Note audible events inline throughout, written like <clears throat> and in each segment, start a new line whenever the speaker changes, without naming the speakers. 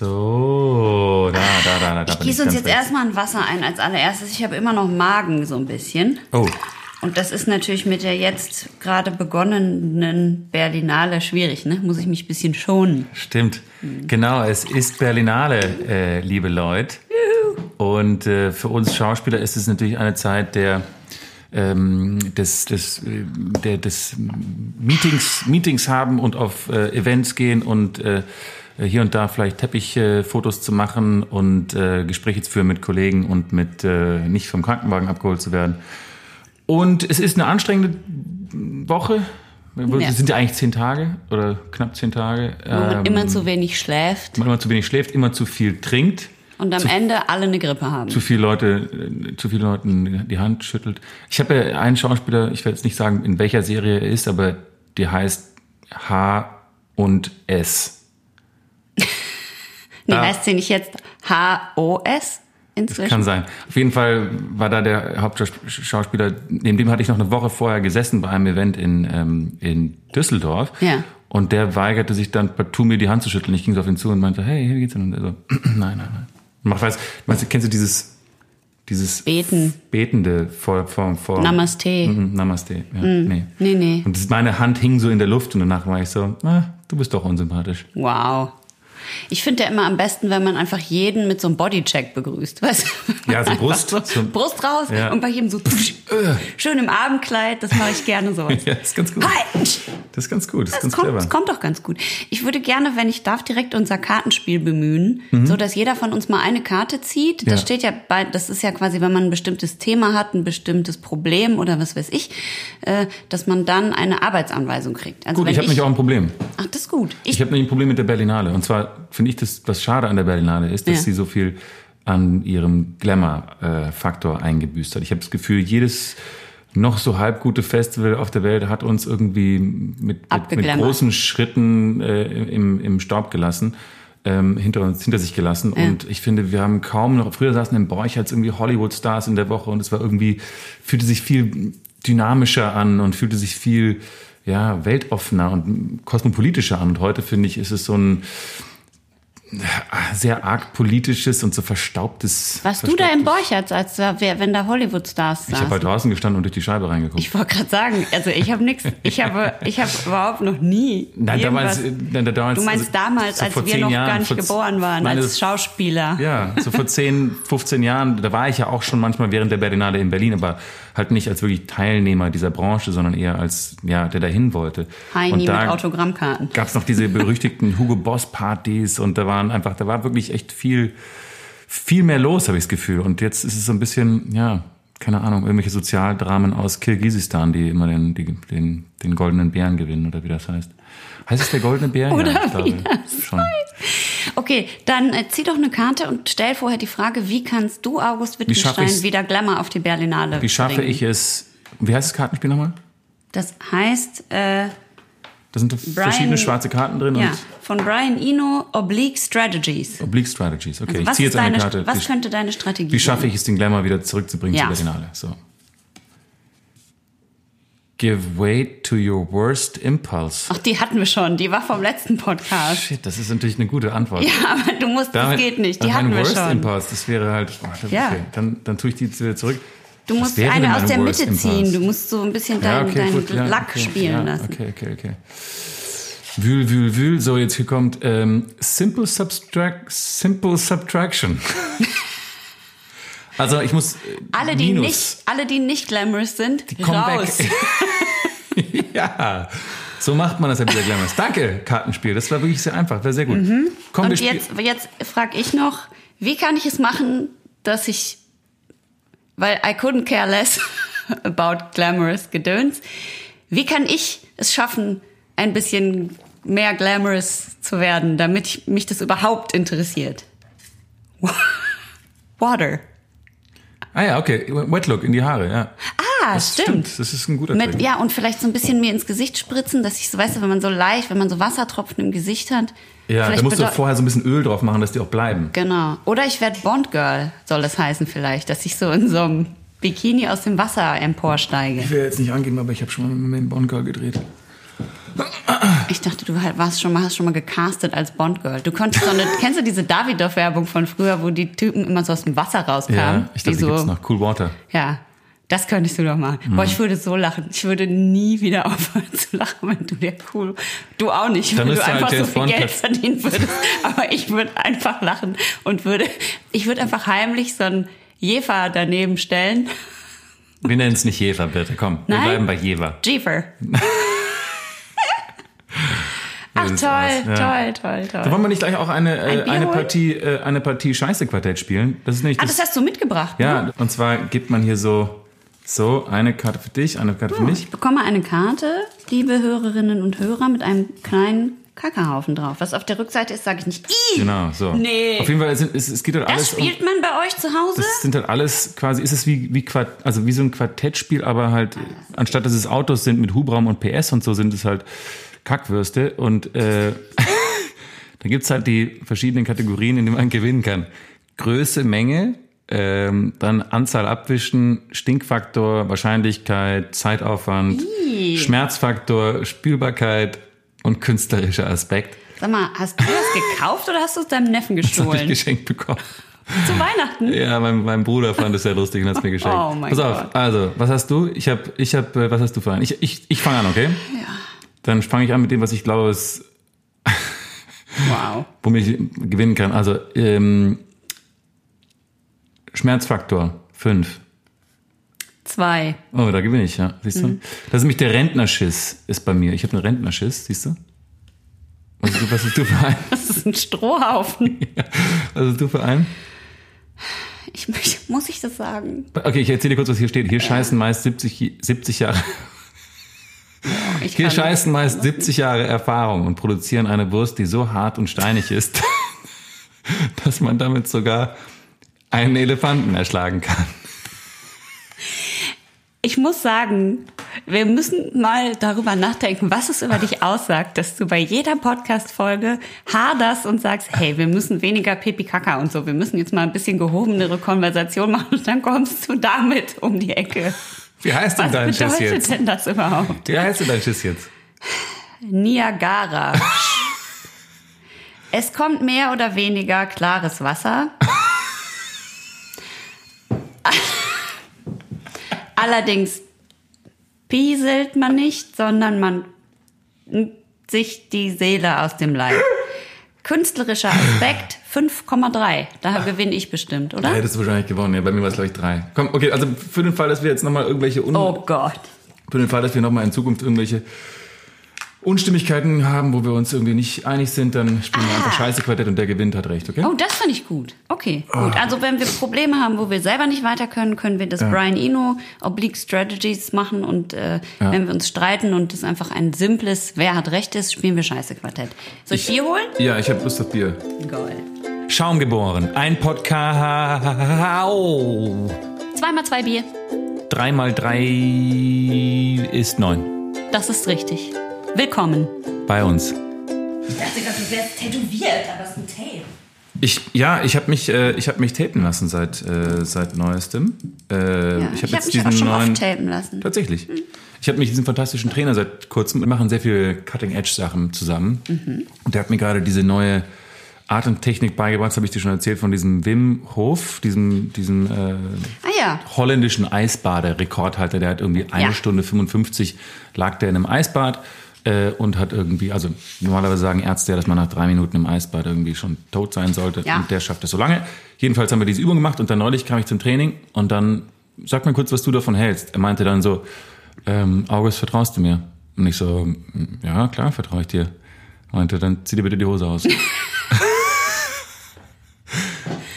So, da, da, da, da. da
Ich gieße uns jetzt erstmal ein Wasser ein als allererstes. Ich habe immer noch Magen so ein bisschen.
Oh,
Und das ist natürlich mit der jetzt gerade begonnenen Berlinale schwierig, ne? Muss ich mich ein bisschen schonen.
stimmt. Genau, es ist Berlinale, äh, liebe Leute. Und äh, für uns Schauspieler ist es natürlich eine Zeit der ähm, des, des, der, des Meetings, Meetings haben und auf äh, Events gehen und äh, hier und da vielleicht Teppichfotos äh, zu machen und äh, Gespräche zu führen mit Kollegen und mit äh, nicht vom Krankenwagen abgeholt zu werden. Und es ist eine anstrengende Woche.
Ja.
Es sind ja eigentlich zehn Tage oder knapp zehn Tage.
Wo man
Ähm,
immer zu wenig schläft
man immer zu wenig schläft, immer zu viel trinkt,
und am Ende alle eine Grippe haben.
zu viele Leute, äh, zu viele Leuten die Hand schüttelt. Ich habe ja einen Schauspieler, ich werde jetzt nicht sagen, in welcher Serie er ist, aber die heißt H und S.
Nee,
Ah.
heißt sie nicht jetzt H-O-S inzwischen?
Kann sein. Auf jeden Fall war da der Hauptschauspieler, neben dem hatte ich noch eine Woche vorher gesessen bei einem Event in, ähm, in Düsseldorf.
Ja.
Und der weigerte sich dann partout mir die Hand zu schütteln. Ich ging so auf ihn zu und meinte, hey, wie geht's denn? Und er so, <clears throat> nein, nein, nein. Man weiß, du, kennst du dieses, dieses
Beten.
betende vor, vor, vor
Namaste.
Mhm, Namaste, ja, nee.
Nee, nee.
Und meine Hand hing so in der Luft und danach war ich so, ah, du bist doch unsympathisch.
Wow. Ich finde ja immer am besten, wenn man einfach jeden mit so einem Bodycheck begrüßt. <laughs> Weißt?
Ja, so Brust.
So, Brust raus
Ja.
und bei jedem so pfusch, schön im Abendkleid. Das mache ich gerne so. <laughs>
Ja, ist ganz gut.
Hi!
Das ist ganz gut, das ist
Das
ganz
kommt,
clever.
das kommt doch ganz gut. Ich würde gerne, wenn ich darf, direkt unser Kartenspiel bemühen, so dass jeder von uns mal eine Karte zieht. Das
Mhm. Ja.
steht ja bei, das ist ja quasi, wenn man ein bestimmtes Thema hat, ein bestimmtes Problem oder was weiß ich, äh, dass man dann eine Arbeitsanweisung kriegt. Also
Gut, ich habe nämlich auch ein Problem.
Ach, das ist gut. Ich,
Ich habe nämlich ein Problem mit der Berlinale. Und zwar finde ich, das, was schade an der Berlinale ist, dass
Ja.
sie so viel an ihrem Glamour-Faktor eingebüßt hat. Ich habe das Gefühl, jedes noch so halb gute Festival auf der Welt hat uns irgendwie mit, mit, großen Schritten äh, im, im Staub gelassen. Ähm, hinter uns, hinter sich gelassen. Und ich finde, wir haben kaum noch, früher saßen im Borchardt irgendwie Hollywood-Stars in der Woche und es war irgendwie, fühlte sich viel dynamischer an und fühlte sich viel, ja, weltoffener und kosmopolitischer an. Und heute finde ich, ist es so ein sehr arg politisches und so verstaubtes.
warst du da im Borchardt, als da, wenn da Hollywood-Stars
Ich habe halt
saßen?
draußen gestanden und durch die Scheibe reingeguckt.
Ich wollte gerade sagen, also ich habe nichts, ich habe, ich habe überhaupt noch nie
Nein, damals,
irgendwas-
nein, damals,
Du meinst
also,
damals,
so
als wir noch
Jahren,
gar nicht
vor-
geboren waren,
Nein,
als Schauspieler.
Ja, so vor <laughs> 10, 15 Jahren, da war ich ja auch schon manchmal während der Berlinale in Berlin, aber halt nicht als wirklich Teilnehmer dieser Branche, sondern eher als, ja, der dahin wollte.
Heini
und
mit
da
Autogrammkarten.
gab's noch diese berüchtigten <laughs> Hugo Boss Partys und da waren einfach, da war wirklich echt viel, viel mehr los, habe ich das Gefühl. Und jetzt ist es so ein bisschen, ja, keine Ahnung, irgendwelche Sozialdramen aus Kirgisistan, die immer den, die, den, den goldenen Bären gewinnen oder wie das heißt. Heißt es der goldene Bär? <laughs>
Oder
ja, ich
wie
glaube,
das
schon.
Okay, dann äh, zieh doch eine Karte und stell vorher die Frage, wie kannst du, August Wittgenstein, wieder Glamour auf die Berlinale
Wie schaffe
bringen?
ich es? Wie heißt das Kartenspiel nochmal?
Das heißt, äh,
Da sind verschiedene schwarze Karten drin
ja,
und
von Brian Eno, Oblique Strategies.
Oblique Strategies. Okay,
Also
ich
was
ziehe jetzt eine
deine,
Karte.
was
wie,
könnte deine Strategie
wie schaffe
sein?
ich es, den Glamour wieder zurückzubringen
Ja.
zur Berlinale? So. Give way to your worst impulse.
Ach, die hatten wir schon, die war vom letzten Podcast.
Shit, das ist natürlich eine gute Antwort.
Ja, aber du musst, das
Damit-
geht nicht, die hatten wir
worst
schon.
Impulse, das wäre halt, oh, das
Ja.
okay. dann, dann tue ich die jetzt wieder zurück.
Du musst eine aus der
worst
Mitte ziehen.
impulse?
Du musst so ein bisschen
Ja,
deinen
okay,
deinen
gut, ja,
Lack
okay,
spielen
ja,
lassen.
Okay, okay, okay. Wühl, wühl, wühl. So, jetzt hier kommt ähm, Simple, Subtract, Simple Subtraction. <laughs> also ich muss äh,
Alle, die
Minus.
nicht, alle, die nicht glamorous sind,
Komm
raus.
weg. <laughs> <laughs> ja, so macht man das ja wieder glamorous. Danke, Kartenspiel. Das war wirklich sehr einfach, war sehr gut. Komm,
Mhm. Und
spielen-
jetzt, jetzt frage ich noch, wie kann ich es machen, dass ich, weil I couldn't care less <laughs> about glamorous Gedöns, wie kann ich es schaffen, ein bisschen mehr glamorous zu werden, damit ich, mich das überhaupt interessiert? <laughs> Water.
Ah ja, okay. Wet Look in die Haare, ja.
Ah,
Das
stimmt.
Das ist ein guter
Mit,
Trick.
ja, und vielleicht so ein bisschen mir ins Gesicht spritzen, dass ich so, weißt du, wenn man so leicht, wenn man so Wassertropfen im Gesicht hat.
Ja, da musst du vorher so ein bisschen Öl drauf machen, dass die auch bleiben.
Genau. Oder ich werde Bond Girl, soll es heißen vielleicht, dass ich so in so einem Bikini aus dem Wasser emporsteige.
Ich will jetzt nicht angeben, aber ich habe schon mal mit dem Bond Girl gedreht.
Ich dachte, du warst schon mal, hast schon mal gecastet als Bond-Girl. Du konntest so eine, kennst du diese Davidoff-Werbung von früher, wo die Typen immer so aus dem Wasser rauskamen?
Ja, ich glaube,
Die
die gibt's noch. Cool Water.
Ja, das könntest du doch machen. Boah,
Mhm.
ich würde so lachen. Ich würde nie wieder <laughs> aufhören zu lachen, wenn du dir cool. Du auch nicht,
Dann
weil du
halt
einfach so viel Geld verdienen würdest. <laughs> Aber ich würde einfach lachen und würde, ich würde einfach heimlich so ein Jefer daneben stellen.
Wir nennen es nicht Jever, bitte. Komm, wir
Nein?
bleiben bei Jever.
Jefer. <laughs> Ach toll,
ja.
toll, toll, toll.
Da wollen wir nicht gleich auch eine, äh,
Ein
eine? Partie, äh, eine Partie Scheiße-Quartett spielen? Das ist nämlich
Ah,
das,
das hast du mitgebracht. ne?
ja, und zwar gibt man hier so, so, eine Karte für dich, eine Karte für mich.
Ich bekomme eine Karte, liebe Hörerinnen und Hörer, mit einem kleinen Kackerhaufen drauf. Was auf der Rückseite ist, sage ich nicht. Ih!
Genau, so.
Nee.
Auf jeden Fall, es, es, es geht halt
Das
alles um,
spielt man bei euch zu Hause?
das sind halt alles quasi, ist es wie, wie Quart, also wie so ein Quartettspiel, aber halt, anstatt dass es Autos sind mit Hubraum und PS und so, sind es halt Kackwürste und, äh, <laughs> da gibt's halt die verschiedenen Kategorien, in denen man gewinnen kann. Größe, Menge, ähm, dann Anzahl abwischen, Stinkfaktor, Wahrscheinlichkeit, Zeitaufwand, Schmerzfaktor, Spielbarkeit und künstlerischer Aspekt.
Sag mal, hast du das gekauft oder hast du es deinem Neffen
Das habe ich
gestohlen?
geschenkt bekommen.
Zu Weihnachten?
Ja, mein, mein Bruder fand es sehr lustig und hat es mir <laughs> geschenkt.
Oh mein
Pass auf,
Gott.
also, was hast du? Ich habe, ich hab, äh, was hast du für einen? Ich, ich, ich fange an, okay?
Ja.
Dann fange ich an mit dem, was ich glaube, es,
Wow. <laughs>
womit ich gewinnen kann. Also, ähm, Schmerzfaktor 5.
Zwei.
Oh, da gewinne ich, ja. Siehst du?
Mhm.
Das ist nämlich der Rentnerschiss, ist bei mir. Ich habe einen Rentnerschiss, siehst du? Was ist, du- was ist du für ein? <laughs>
Das ist ein Strohhaufen. <laughs>
Was ist du für ein?
Ich möchte, muss ich das sagen?
Okay, ich erzähle dir kurz, was hier steht. Hier scheißen meist 70, 70 Jahre
Ich
Hier scheißen meist 70 Jahre Erfahrung und produzieren eine Wurst, die so hart und steinig ist, <laughs> dass man damit sogar einen Elefanten erschlagen kann.
Ich muss sagen, wir müssen mal darüber nachdenken, was es über dich aussagt, dass du bei jeder Podcast-Folge haderst und sagst, hey, wir müssen weniger Pipi Kaka und so, wir müssen jetzt mal ein bisschen gehobenere Konversation machen und dann kommst du damit um die Ecke.
Wie heißt denn
Was
dein Schiss
bedeutet
jetzt?
denn das überhaupt?
Wie heißt denn dein Schiss jetzt?
Niagara. <laughs> es kommt mehr oder weniger klares Wasser. Allerdings pieselt man nicht, sondern man nimmt sich die Seele aus dem Leib. Künstlerischer Aspekt 5,3. Da gewinne ich bestimmt,
Da
oder?
hättest du wahrscheinlich gewonnen. Ja, bei mir war es, glaube ich, drei. Komm, okay, also für den Fall, dass wir jetzt nochmal irgendwelche Un
Oh Gott.
für den Fall, dass wir nochmal in Zukunft irgendwelche Unstimmigkeiten haben, wo wir uns irgendwie nicht einig sind, dann spielen wir einfach Scheiße Quartett und der gewinnt hat recht, okay?
Oh, das finde ich gut. Okay, gut. Also wenn wir Probleme haben, wo wir selber nicht weiter können, können wir das Brian Eno Oblique Strategies machen und äh, wenn wir uns streiten und es einfach ein simples Wer hat recht ist, spielen wir Scheiße Quartett. Soll ich Bier holen?
Ja, ich habe Lust auf Bier.
Geil.
Schaum geboren, ein Podcast.
Zweimal zwei Bier.
Drei mal drei ist neun.
Das ist richtig. Willkommen.
Bei uns.
Ich dachte gerade, du wärst tätowiert, aber es ist ein Tape.
Ich, ja, ich habe mich, äh, ich habe mich tapen lassen seit, äh, seit neuestem. Äh,
Ja,
ich habe jetzt
mich auch
diesen
schon
neuen.
oft tapen lassen.
Tatsächlich. Ich habe mich diesen fantastischen Trainer seit kurzem. Wir machen sehr viel Cutting-Edge-Sachen zusammen.
Mhm.
Und der hat mir gerade diese neue Atemtechnik beigebracht. Das habe ich dir schon erzählt von diesem Wim Hof, diesem, diesem äh,
Ah ja.
holländischen Eisbader, Rekordhalter. Der hat irgendwie eine
Ja.
Stunde 55 lag der in einem Eisbad äh, und hat irgendwie, also normalerweise sagen Ärzte ja, dass man nach drei Minuten im Eisbad irgendwie schon tot sein sollte.
Ja.
Und der schafft das so lange. Jedenfalls haben wir diese Übung gemacht und dann neulich kam ich zum Training und dann sag mir kurz, was du davon hältst. Er meinte dann so, ähm, August, vertraust du mir? Und ich so, ja, klar, vertraue ich dir. Er meinte, dann zieh dir bitte die Hose aus. <laughs>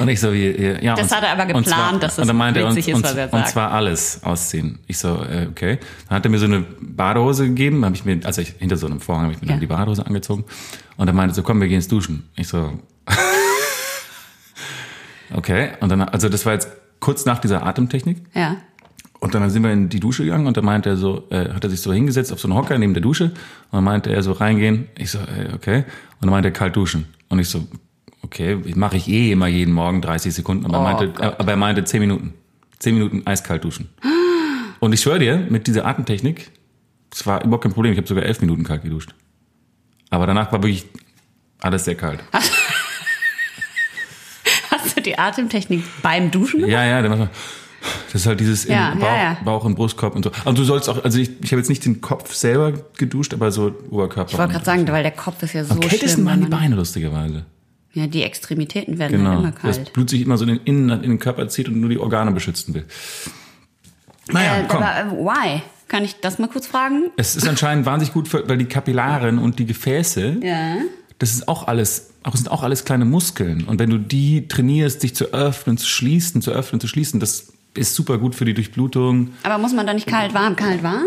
Und ich so wie, ja.
Das
und-
hat er aber
und zwar-
geplant, dass das
und meinte er,
witzig
und,
ist, was er
und, und
sagt.
zwar alles ausziehen. Ich so, äh, okay. Dann hat er mir so eine Badehose gegeben, habe ich mir, also ich, hinter so einem Vorhang habe ich mir
Ja.
dann die Badehose angezogen. Und er meinte so, komm, wir gehen ins Duschen. Ich so, <laughs> okay. Und dann, also das war jetzt kurz nach dieser Atemtechnik.
Ja.
Und dann sind wir in die Dusche gegangen und dann meinte er so, äh, hat er sich so hingesetzt auf so einen Hocker neben der Dusche und dann meinte er so reingehen. Ich so, äh, okay. Und dann meinte er kalt duschen. Und ich so, okay, mache ich eh immer jeden Morgen 30 Sekunden. Aber, er
Oh
meinte,
Gott.
aber er meinte 10 Minuten. 10 Minuten eiskalt duschen. Und ich schwöre dir, mit dieser Atemtechnik, es war überhaupt kein Problem. Ich habe sogar 11 Minuten kalt geduscht. Aber danach war wirklich alles sehr kalt. <laughs>
Hast du die Atemtechnik beim Duschen gemacht?
Ja, ja, macht mal- das ist halt dieses
Ja,
im
ja,
Bauch,
ja.
Bauch und Brustkorb und so. Und du sollst auch, also ich, ich habe jetzt nicht den Kopf selber geduscht, aber so Oberkörper.
Ich wollte gerade sagen, weil der Kopf ist ja so
Am kältesten waren die Beine, lustigerweise.
Ja, die Extremitäten werden halt
Genau.
immer
Das
kalt.
Blut sich immer so in den Innen in den Körper zieht und nur die Organe beschützen will. Naja,
Äh,
komm.
aber äh, why? Kann ich das mal kurz fragen?
Es ist anscheinend wahnsinnig gut, für, weil die Kapillaren und die Gefäße,
Ja.
das ist auch alles, auch sind auch alles kleine Muskeln. Und wenn du die trainierst, sich zu öffnen, zu schließen, zu öffnen, zu schließen, das ist super gut für die Durchblutung.
Aber muss man da nicht kalt, warm, kalt, warm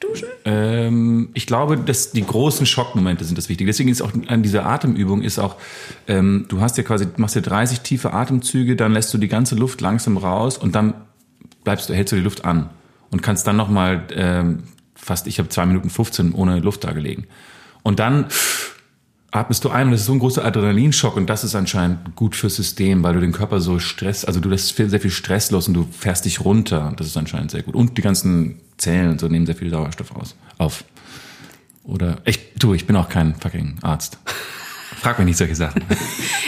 duschen?
Ähm, ich glaube, dass die großen Schockmomente sind das Wichtige. Deswegen ist auch an dieser Atemübung ist auch, ähm, du hast ja quasi, machst ja 30 tiefe Atemzüge, dann lässt du die ganze Luft langsam raus und dann bleibst du, hältst du die Luft an und kannst dann nochmal ähm, fast, ich habe zwei Minuten 15 ohne Luft da gelegen. Und dann atmest du ein und das ist so ein großer Adrenalinschock und das ist anscheinend gut fürs System, weil du den Körper so Stress, also du lässt viel- sehr viel Stress los und du fährst dich runter. Das ist anscheinend sehr gut. Und die ganzen Zellen und so nehmen sehr viel Sauerstoff aus, auf. Oder, ich, du, ich bin auch kein fucking Arzt. Frag mich nicht solche Sachen. <laughs>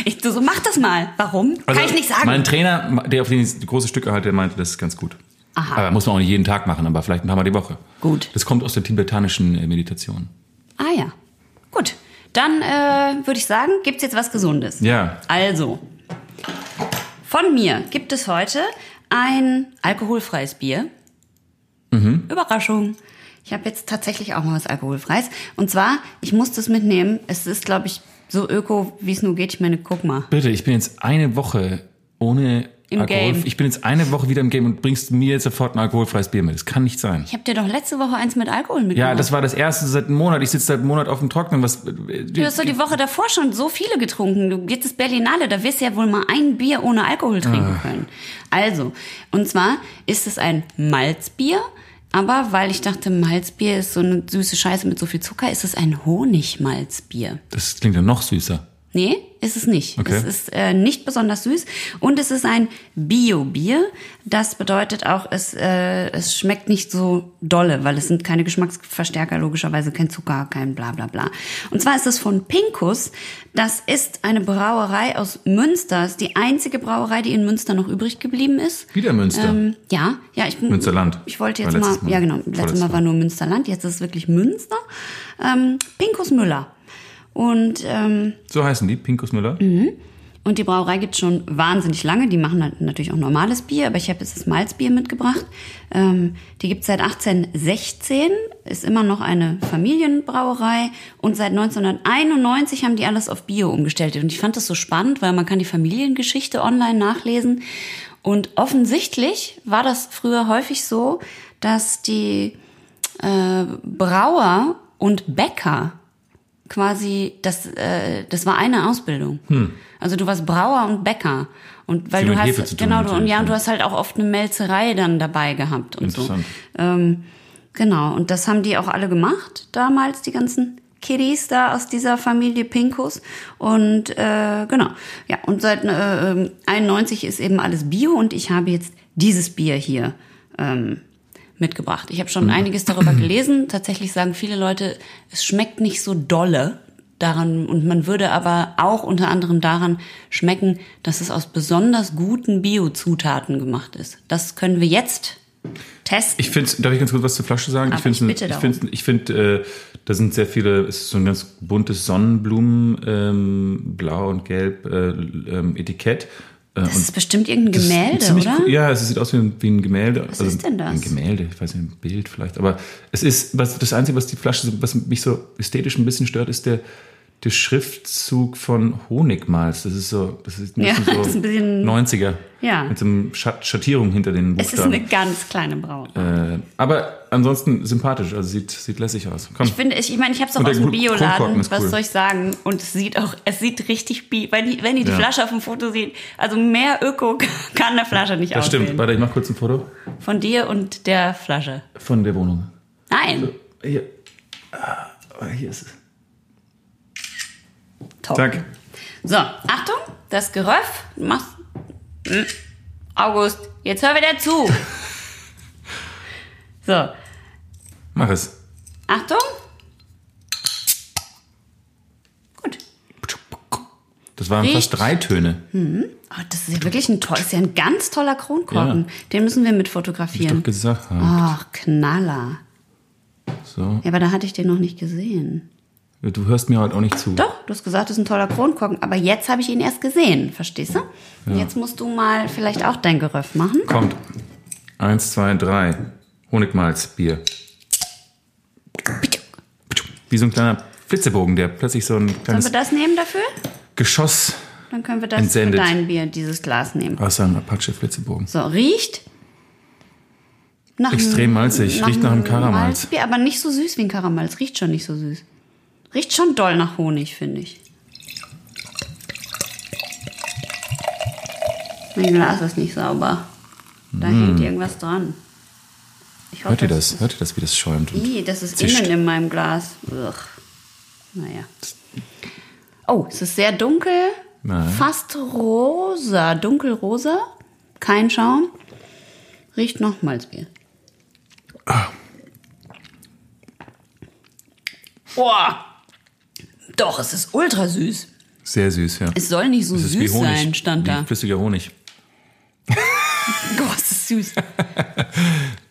Ich, du, so, mach das mal. Warum? Kann ich nicht sagen.
Also Mein Trainer, der auf den ich große Stücke halte, der meinte, das ist ganz gut.
Aha.
Aber muss man auch nicht jeden Tag machen, aber vielleicht ein paar Mal die Woche.
Gut.
Das kommt aus der tibetanischen äh, Meditation.
Ah ja. Gut. Dann äh, würde ich sagen, gibt's jetzt was Gesundes.
Ja.
Also, von mir gibt es heute ein alkoholfreies Bier.
Mhm.
Überraschung. Ich habe jetzt tatsächlich auch mal was alkoholfreies. Und zwar, ich musste es mitnehmen. Es ist, glaube ich, so öko, wie es nur geht. Ich meine, guck mal.
Bitte, ich bin jetzt eine Woche ohne
Im
Alkohol.
Game.
Ich bin jetzt eine Woche wieder im Game und bringst mir jetzt sofort ein alkoholfreies Bier mit. Das kann nicht sein.
Ich habe dir doch letzte Woche eins mit Alkohol mitgebracht.
Ja, das war das erste seit einem Monat. Ich sitze seit einem Monat auf dem Trocknen. Was,
Du hast doch die Woche davor schon so viele getrunken. Du jetzt ist Berlinale, da wirst du ja wohl mal ein Bier ohne Alkohol trinken
Ah.
können. Also, und zwar ist es ein Malzbier, aber weil ich dachte, Malzbier ist so eine süße Scheiße mit so viel Zucker, ist es ein Honigmalzbier.
das klingt ja noch süßer.
Nee, ist es nicht.
Okay.
Es ist äh, nicht besonders süß und es ist ein Bio-Bier. Das bedeutet auch, es, äh, es schmeckt nicht so dolle, weil es sind keine Geschmacksverstärker, logischerweise kein Zucker, kein bla bla bla. Und zwar ist es von Pinkus. Das ist eine Brauerei aus Münster. Das ist die einzige Brauerei, die in Münster noch übrig geblieben ist.
Wieder Münster.
Ähm, ja, ja, ich bin.
Münsterland.
Ich wollte jetzt mal,
Mal.
ja genau, letztes Mal. war nur Münsterland, jetzt ist es wirklich Münster. Ähm, Pinkus Müller. Und ähm,
So heißen die, Pinkus Müller.
und die Brauerei gibt schon wahnsinnig lange. Die machen halt natürlich auch normales Bier, aber ich habe jetzt das Malzbier mitgebracht. Ähm, die gibt es seit 1816, ist immer noch eine Familienbrauerei und seit 1991 haben die alles auf Bio umgestellt. Und ich fand das so spannend, weil man kann die Familiengeschichte online nachlesen. Und offensichtlich war das früher häufig so, dass die äh, Brauer und Bäcker quasi, das, äh, das war eine Ausbildung. Also du warst Brauer und Bäcker. Und weil
Hm. Viel
du hast, genau, du, und ja, und du hast halt auch oft eine Melzerei dann dabei gehabt und so. Ähm, genau, und das haben die auch alle gemacht, damals, die ganzen Kiddies da aus dieser Familie Pinkus. Und äh, genau, ja, und seit äh, ähm, 91 ist eben alles Bio und ich habe jetzt dieses Bier hier ähm, mitgebracht. Ich habe schon
Mhm.
einiges darüber gelesen. Tatsächlich sagen viele Leute, es schmeckt nicht so dolle daran und man würde aber auch unter anderem daran schmecken, dass es aus besonders guten Bio-Zutaten gemacht ist. Das können wir jetzt testen.
Ich finde, darf ich ganz kurz was zur Flasche sagen?
Aber
ich finde,
ich
ich finde, ich finde, äh, da sind sehr viele, es ist so ein ganz buntes Sonnenblumen, ähm, blau und gelb äh, ähm, Etikett. Äh,
das
und
ist bestimmt irgendein Gemälde, oder?
Cool. Ja, es sieht aus wie ein, wie ein Gemälde. Was
ist denn das?
Ein Gemälde, ich weiß nicht, ein Bild vielleicht. Aber es ist, was, das Einzige, was die Flasche, was mich so ästhetisch ein bisschen stört, ist der, der Schriftzug von Honigmalz. Das ist so, das ist ein
Ja,
bisschen so
das ist ein bisschen-
90er.
Ja.
Mit so Schatt, Schattierung hinter den
Es ist
Buchstaben.
eine ganz kleine Brauerei.
Äh, aber ansonsten sympathisch, also sieht, sieht lässig aus. Komm.
Ich finde, ich, ich meine, ich habe es auch aus dem Bioladen. Was
cool.
soll ich sagen? Und es sieht auch, es sieht richtig bi. Wenn die, wenn die, die
Ja.
Flasche auf dem Foto sieht, also mehr Öko <laughs> kann eine Flasche nicht
das
aussehen.
stimmt. Warte, ich mach kurz ein Foto
Von dir und der Flasche.
von der Wohnung.
Nein.
Hier. Ah, hier ist es.
Top.
Zack.
So, Achtung, das Geröff. Machst. Hm. August, jetzt hör wieder zu. <laughs> So,
Mach es.
Achtung.
waren
Riecht.
fast drei Töne.
Oh, das ist ja wirklich ein toll, ist ja ein ganz toller Kronkorken.
Ja.
Den müssen wir mit
Hab
fotografieren.
ich doch gesagt.
Ach, Knaller.
So.
Ja, aber da hatte ich den noch nicht gesehen.
Du hörst mir halt auch nicht zu.
Doch, du hast gesagt, das ist ein toller Kronkorken, aber jetzt habe ich ihn erst gesehen, verstehst du? Und Jetzt musst du mal vielleicht auch dein Geröff machen.
Kommt. Eins, zwei, drei. Honigmalz, Bier. Wie so ein kleiner Flitzebogen, der plötzlich so ein
Sollen
kleines
wir das nehmen dafür?
Geschoss
Dann können wir das
Entsendet.
für dein Bier, dieses Glas nehmen.
aus einem Apache-Flitzebogen.
So, riecht nach
Extrem malzig, riecht nach einem Karamalz.
Malzbier, aber nicht so süß wie ein Karamalz. Riecht schon nicht so süß. Riecht schon doll nach Honig, finde ich. Mein Glas ist nicht sauber. Da hängt irgendwas dran. Ich hoffe,
Hört ihr
es
das? Hört ihr das, wie das schäumt?
Ih, das ist
zischt?
innen in meinem Glas. Ugh. Naja. Oh, es ist sehr dunkel.
Nein.
Fast rosa. Dunkelrosa. Kein Schaum. Riecht noch Malzbier. Boah. Doch, es ist ultra süß.
Sehr süß, ja.
Es soll nicht so
Es ist wie
süß
Honig.
sein, stand da.
Wie flüssiger Honig. <laughs>
Gott, es ist süß. <laughs>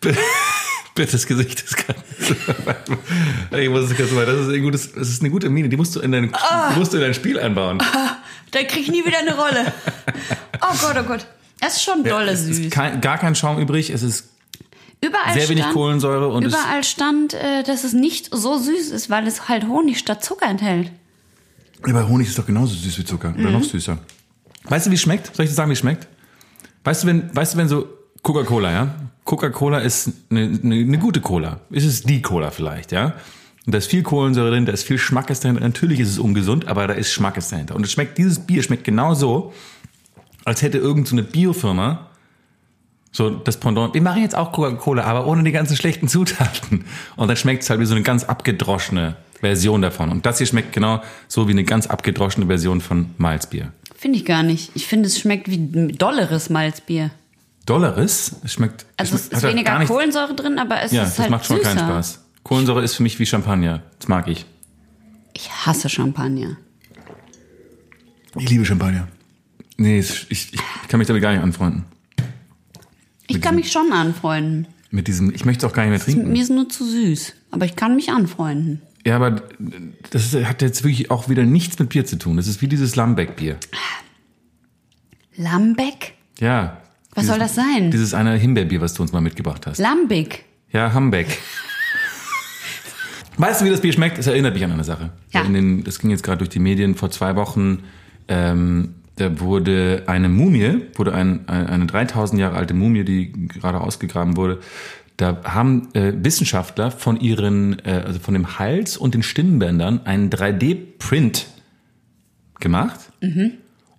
Bitte, das Gesicht ist ganz. ich muss es mal. Das ist, ein gutes, das ist eine gute Mine. Die musst du in dein, die musst du in dein Spiel einbauen.
Da krieg ich nie wieder eine Rolle. Oh Gott, oh Gott. Es ist schon dolle
es
süß.
ist kein, gar kein Schaum übrig. Es ist
Überall
sehr wenig
stand,
Kohlensäure und
Überall stand, äh, dass es nicht so süß ist, weil es halt Honig statt Zucker enthält.
Aber Honig ist doch genauso süß wie Zucker
Mhm.
oder noch süßer. Weißt du, wie es schmeckt? Soll ich dir sagen, wie es schmeckt? Weißt du, wenn, weißt du, wenn so Coca-Cola, ja? Coca-Cola ist eine, eine, eine gute Cola. Ist es die Cola vielleicht, ja? Und da ist viel Kohlensäure drin, da ist viel Schmackes dahinter. Natürlich ist es ungesund, aber da ist Schmackes dahinter. Und es schmeckt, dieses Bier schmeckt genauso, als hätte irgendeine so eine Biofirma so das Pendant. Wir machen jetzt auch Coca-Cola, aber ohne die ganzen schlechten Zutaten. Und dann schmeckt es halt wie so eine ganz abgedroschene Version davon. Und das hier schmeckt genau so wie eine ganz abgedroschene Version von Malzbier.
Finde ich gar nicht. Ich finde, es schmeckt wie dolleres Malzbier.
Dolleres, es schmeckt.
Also es
schmeckt-
ist weniger
gar nicht-
Kohlensäure drin, aber es
Ja,
ist
das
halt
macht schon
süßer.
keinen Spaß. Kohlensäure ist für mich wie Champagner. Das mag ich.
Ich hasse Champagner.
Ich liebe Champagner. Nee, es- ich, ich kann mich damit gar nicht anfreunden.
Ich kann mich schon anfreunden.
Mit diesem, ich möchte es auch gar nicht mehr trinken.
Mir ist nur zu süß. Aber ich kann mich anfreunden.
Ja, aber das hat jetzt wirklich auch wieder nichts mit Bier zu tun. Das ist wie dieses Lambeck-Bier.
Lambeck?
Ja.
Was soll das sein?
Dieses eine Himbeerbier, was du uns mal mitgebracht hast.
Lambic.
Ja, Hambeck. <laughs> weißt du, wie das Bier schmeckt? Es erinnert mich an eine Sache.
Ja.
Den, das ging jetzt gerade durch die Medien vor zwei Wochen. Ähm, da wurde eine Mumie, wurde ein, ein, eine 3000 Jahre alte Mumie, die gerade ausgegraben wurde. Da haben äh, Wissenschaftler von ihren, äh, also von dem Hals und den Stimmbändern einen 3D-Print gemacht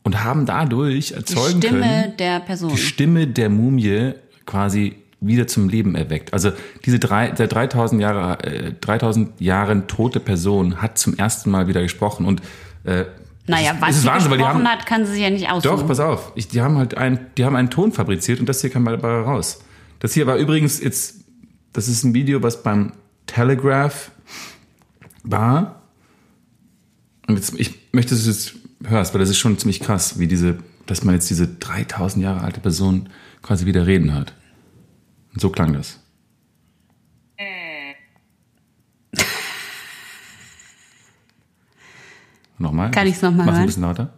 und haben dadurch
Die
erzeugen
Stimme
können
der Person.
die Stimme der Mumie quasi wieder zum Leben erweckt. Also diese drei, seit 3000 Jahre, äh, 3000 Jahren tote Person hat zum ersten Mal wieder gesprochen und äh,
Naja, was sie
Wahnsinn, die
gesprochen
haben,
hat, kann sie sich ja nicht aussuchen.
doch, pass auf, ich, die haben halt ein, die haben einen Ton fabriziert und das hier kam dabei raus. Das hier war übrigens jetzt, das ist ein Video, was beim Telegraph war. Und jetzt, ich möchte, dass du es hörst, weil das ist schon ziemlich krass, wie diese, dass man jetzt diese 3000 Jahre alte Person quasi wieder reden hört. Und so klang das. Nochmal.
Kann ich's noch mal
Mach's ein bisschen lauter.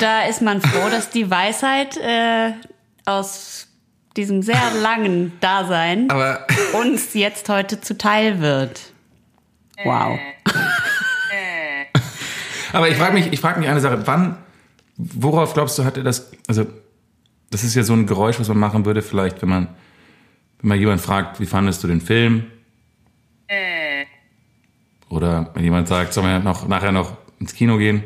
Da ist man froh, dass die Weisheit äh, aus diesem sehr langen Dasein
Aber
uns jetzt heute zuteil wird. Wow.
Aber ich frage mich, ich frage mich eine Sache. Wann, worauf glaubst du, hat er das, also, das ist ja so ein Geräusch, was man machen würde, vielleicht, wenn man, wenn man jemand fragt, wie fandest du den Film? Oder wenn jemand sagt, sollen wir noch, nachher noch ins Kino gehen?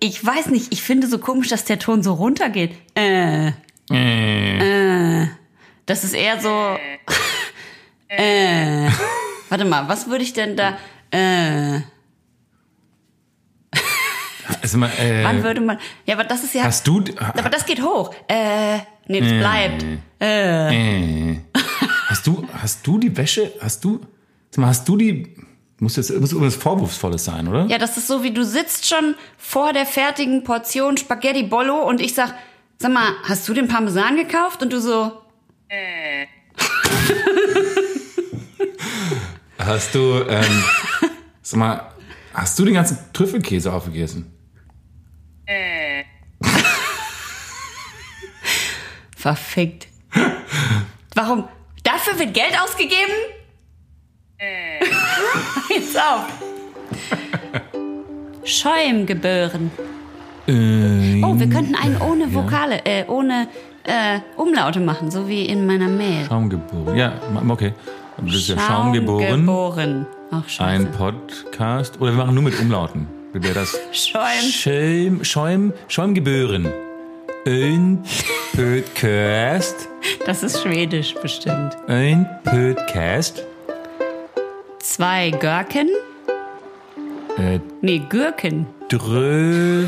Ich weiß nicht, ich finde so komisch, dass der Ton so runtergeht. Äh,
Äh.
das ist eher so. äh. Warte mal, was würde ich denn da. Äh.
Also mal, äh,
Wann würde man. Ja, aber das ist ja.
hast du,
aber das geht hoch. Äh, nee, das bleibt.
äh, hast du, hast du die Wäsche, hast du, sag mal, hast du die, muss jetzt muss irgendwas Vorwurfsvolles sein, oder?
Ja, das ist so, wie du sitzt schon vor der fertigen Portion Spaghetti Bollo und ich sag, sag mal, hast du den Parmesan gekauft? Und du so, <laughs>
Hast du, ähm, sag mal, hast du den ganzen Trüffelkäse aufgegessen? <laughs>
verfickt. Warum? Dafür wird Geld ausgegeben? <laughs> Jetzt auf. Schäumgeböhren. Oh, wir könnten einen ohne Vokale, äh, ohne äh, Umlaute machen, so wie in meiner Mail.
Schaumgeboren. Ja, okay. Und das ist ja Schaumgeboren.
Schaumgeboren. Ach, scheiße.
Ein Podcast. Oder wir machen nur mit Umlauten. Wie wäre das? <laughs>
Schäum.
Schäum, Schäum, Schäumgebören. Ein <laughs> Podcast.
Das ist schwedisch bestimmt.
Ein Podcast.
Zwei Gürken?
Äh,
Nee, Gürken.
drö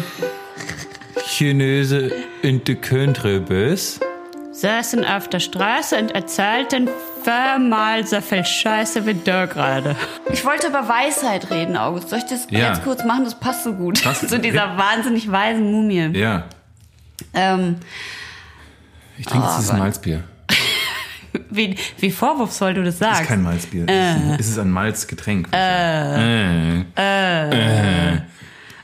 Chinese in de Köntröbes.
Saßen auf der Straße und erzählten viermal so viel Scheiße wie der gerade. Ich wollte über Weisheit reden, August. Soll ich das
Ja.
jetzt kurz machen? Das passt so gut.
Passt. <laughs>
Zu dieser wahnsinnig weisen Mumie.
Ja.
Ähm,
Ich trinke
Oh,
jetzt dieses. Malzbier.
Wie, wie vorwurfsvoll du das sagst.
ist kein Malzbier. Es ist ein Malzgetränk. Äh.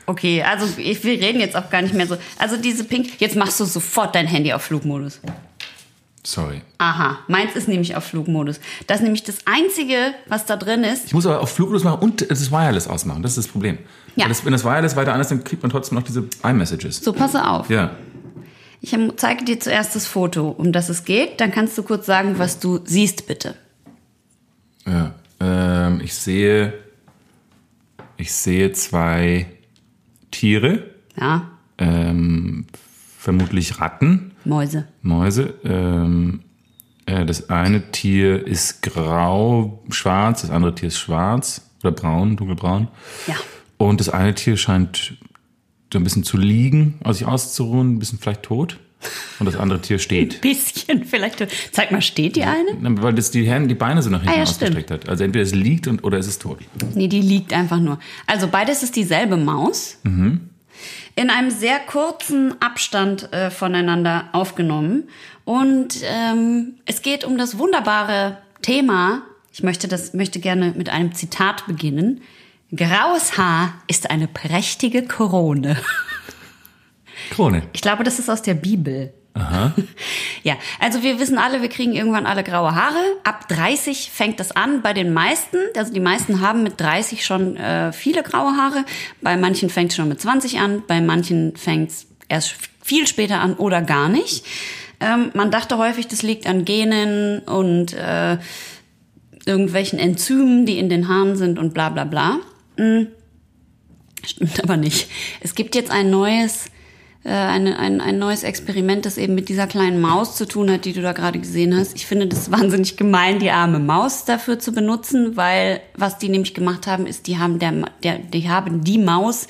Okay, also ich, wir reden jetzt auch gar nicht mehr so. Also diese Pink, jetzt machst du sofort dein Handy auf Flugmodus.
Sorry.
Aha, meins ist nämlich auf Flugmodus. Das ist nämlich das Einzige, was da drin ist.
Ich muss aber auf Flugmodus machen und das Wireless ausmachen. Das ist das Problem.
Ja.
Das, wenn das Wireless weiter an ist, dann kriegt man trotzdem noch diese iMessages.
So, passe auf.
Ja.
Ich zeige dir zuerst das Foto, um das es geht. Dann kannst du kurz sagen, was du siehst, bitte.
Ja. Ähm, ich sehe, ich sehe zwei Tiere,
Ja,
ähm, vermutlich Ratten,
Mäuse.
Mäuse. Ähm, äh, das eine Tier ist grau, schwarz, das andere Tier ist schwarz oder braun, dunkelbraun.
Ja.
Und das eine Tier scheint so ein bisschen zu liegen, also sich auszuruhen, ein bisschen vielleicht tot. Und das andere Tier steht.
Bisschen, vielleicht. Zeig mal, steht die eine?
Na, Weil das die, Hände, die Beine so nach hinten
Ah, ja,
ausgestreckt hat. Also entweder es liegt und, oder es ist tot.
Nee, die liegt einfach nur. Also beides ist dieselbe Maus. In einem sehr kurzen Abstand äh, voneinander aufgenommen. Und ähm, es geht um das wunderbare Thema. Ich möchte das möchte gerne mit einem Zitat beginnen. Graues Haar ist eine prächtige Krone.
Krone.
Ich glaube, das ist aus der Bibel. <laughs> Ja, also wir wissen alle, wir kriegen irgendwann alle graue Haare. Ab 30 fängt das an bei den meisten. Also die meisten haben mit 30 schon äh, viele graue Haare. Bei manchen fängt es schon mit 20 an, bei manchen fängt es erst viel später an oder gar nicht. Ähm, man dachte häufig, das liegt an Genen und äh, irgendwelchen Enzymen, die in den Haaren sind und bla bla bla. Mm. Stimmt aber nicht. Es gibt jetzt ein neues, äh, eine, ein, ein neues Experiment, das eben mit dieser kleinen Maus zu tun hat, die du da gerade gesehen hast. Ich finde das <laughs> wahnsinnig gemein, die arme Maus dafür zu benutzen, weil was die nämlich gemacht haben, ist, die haben der, der die haben die Maus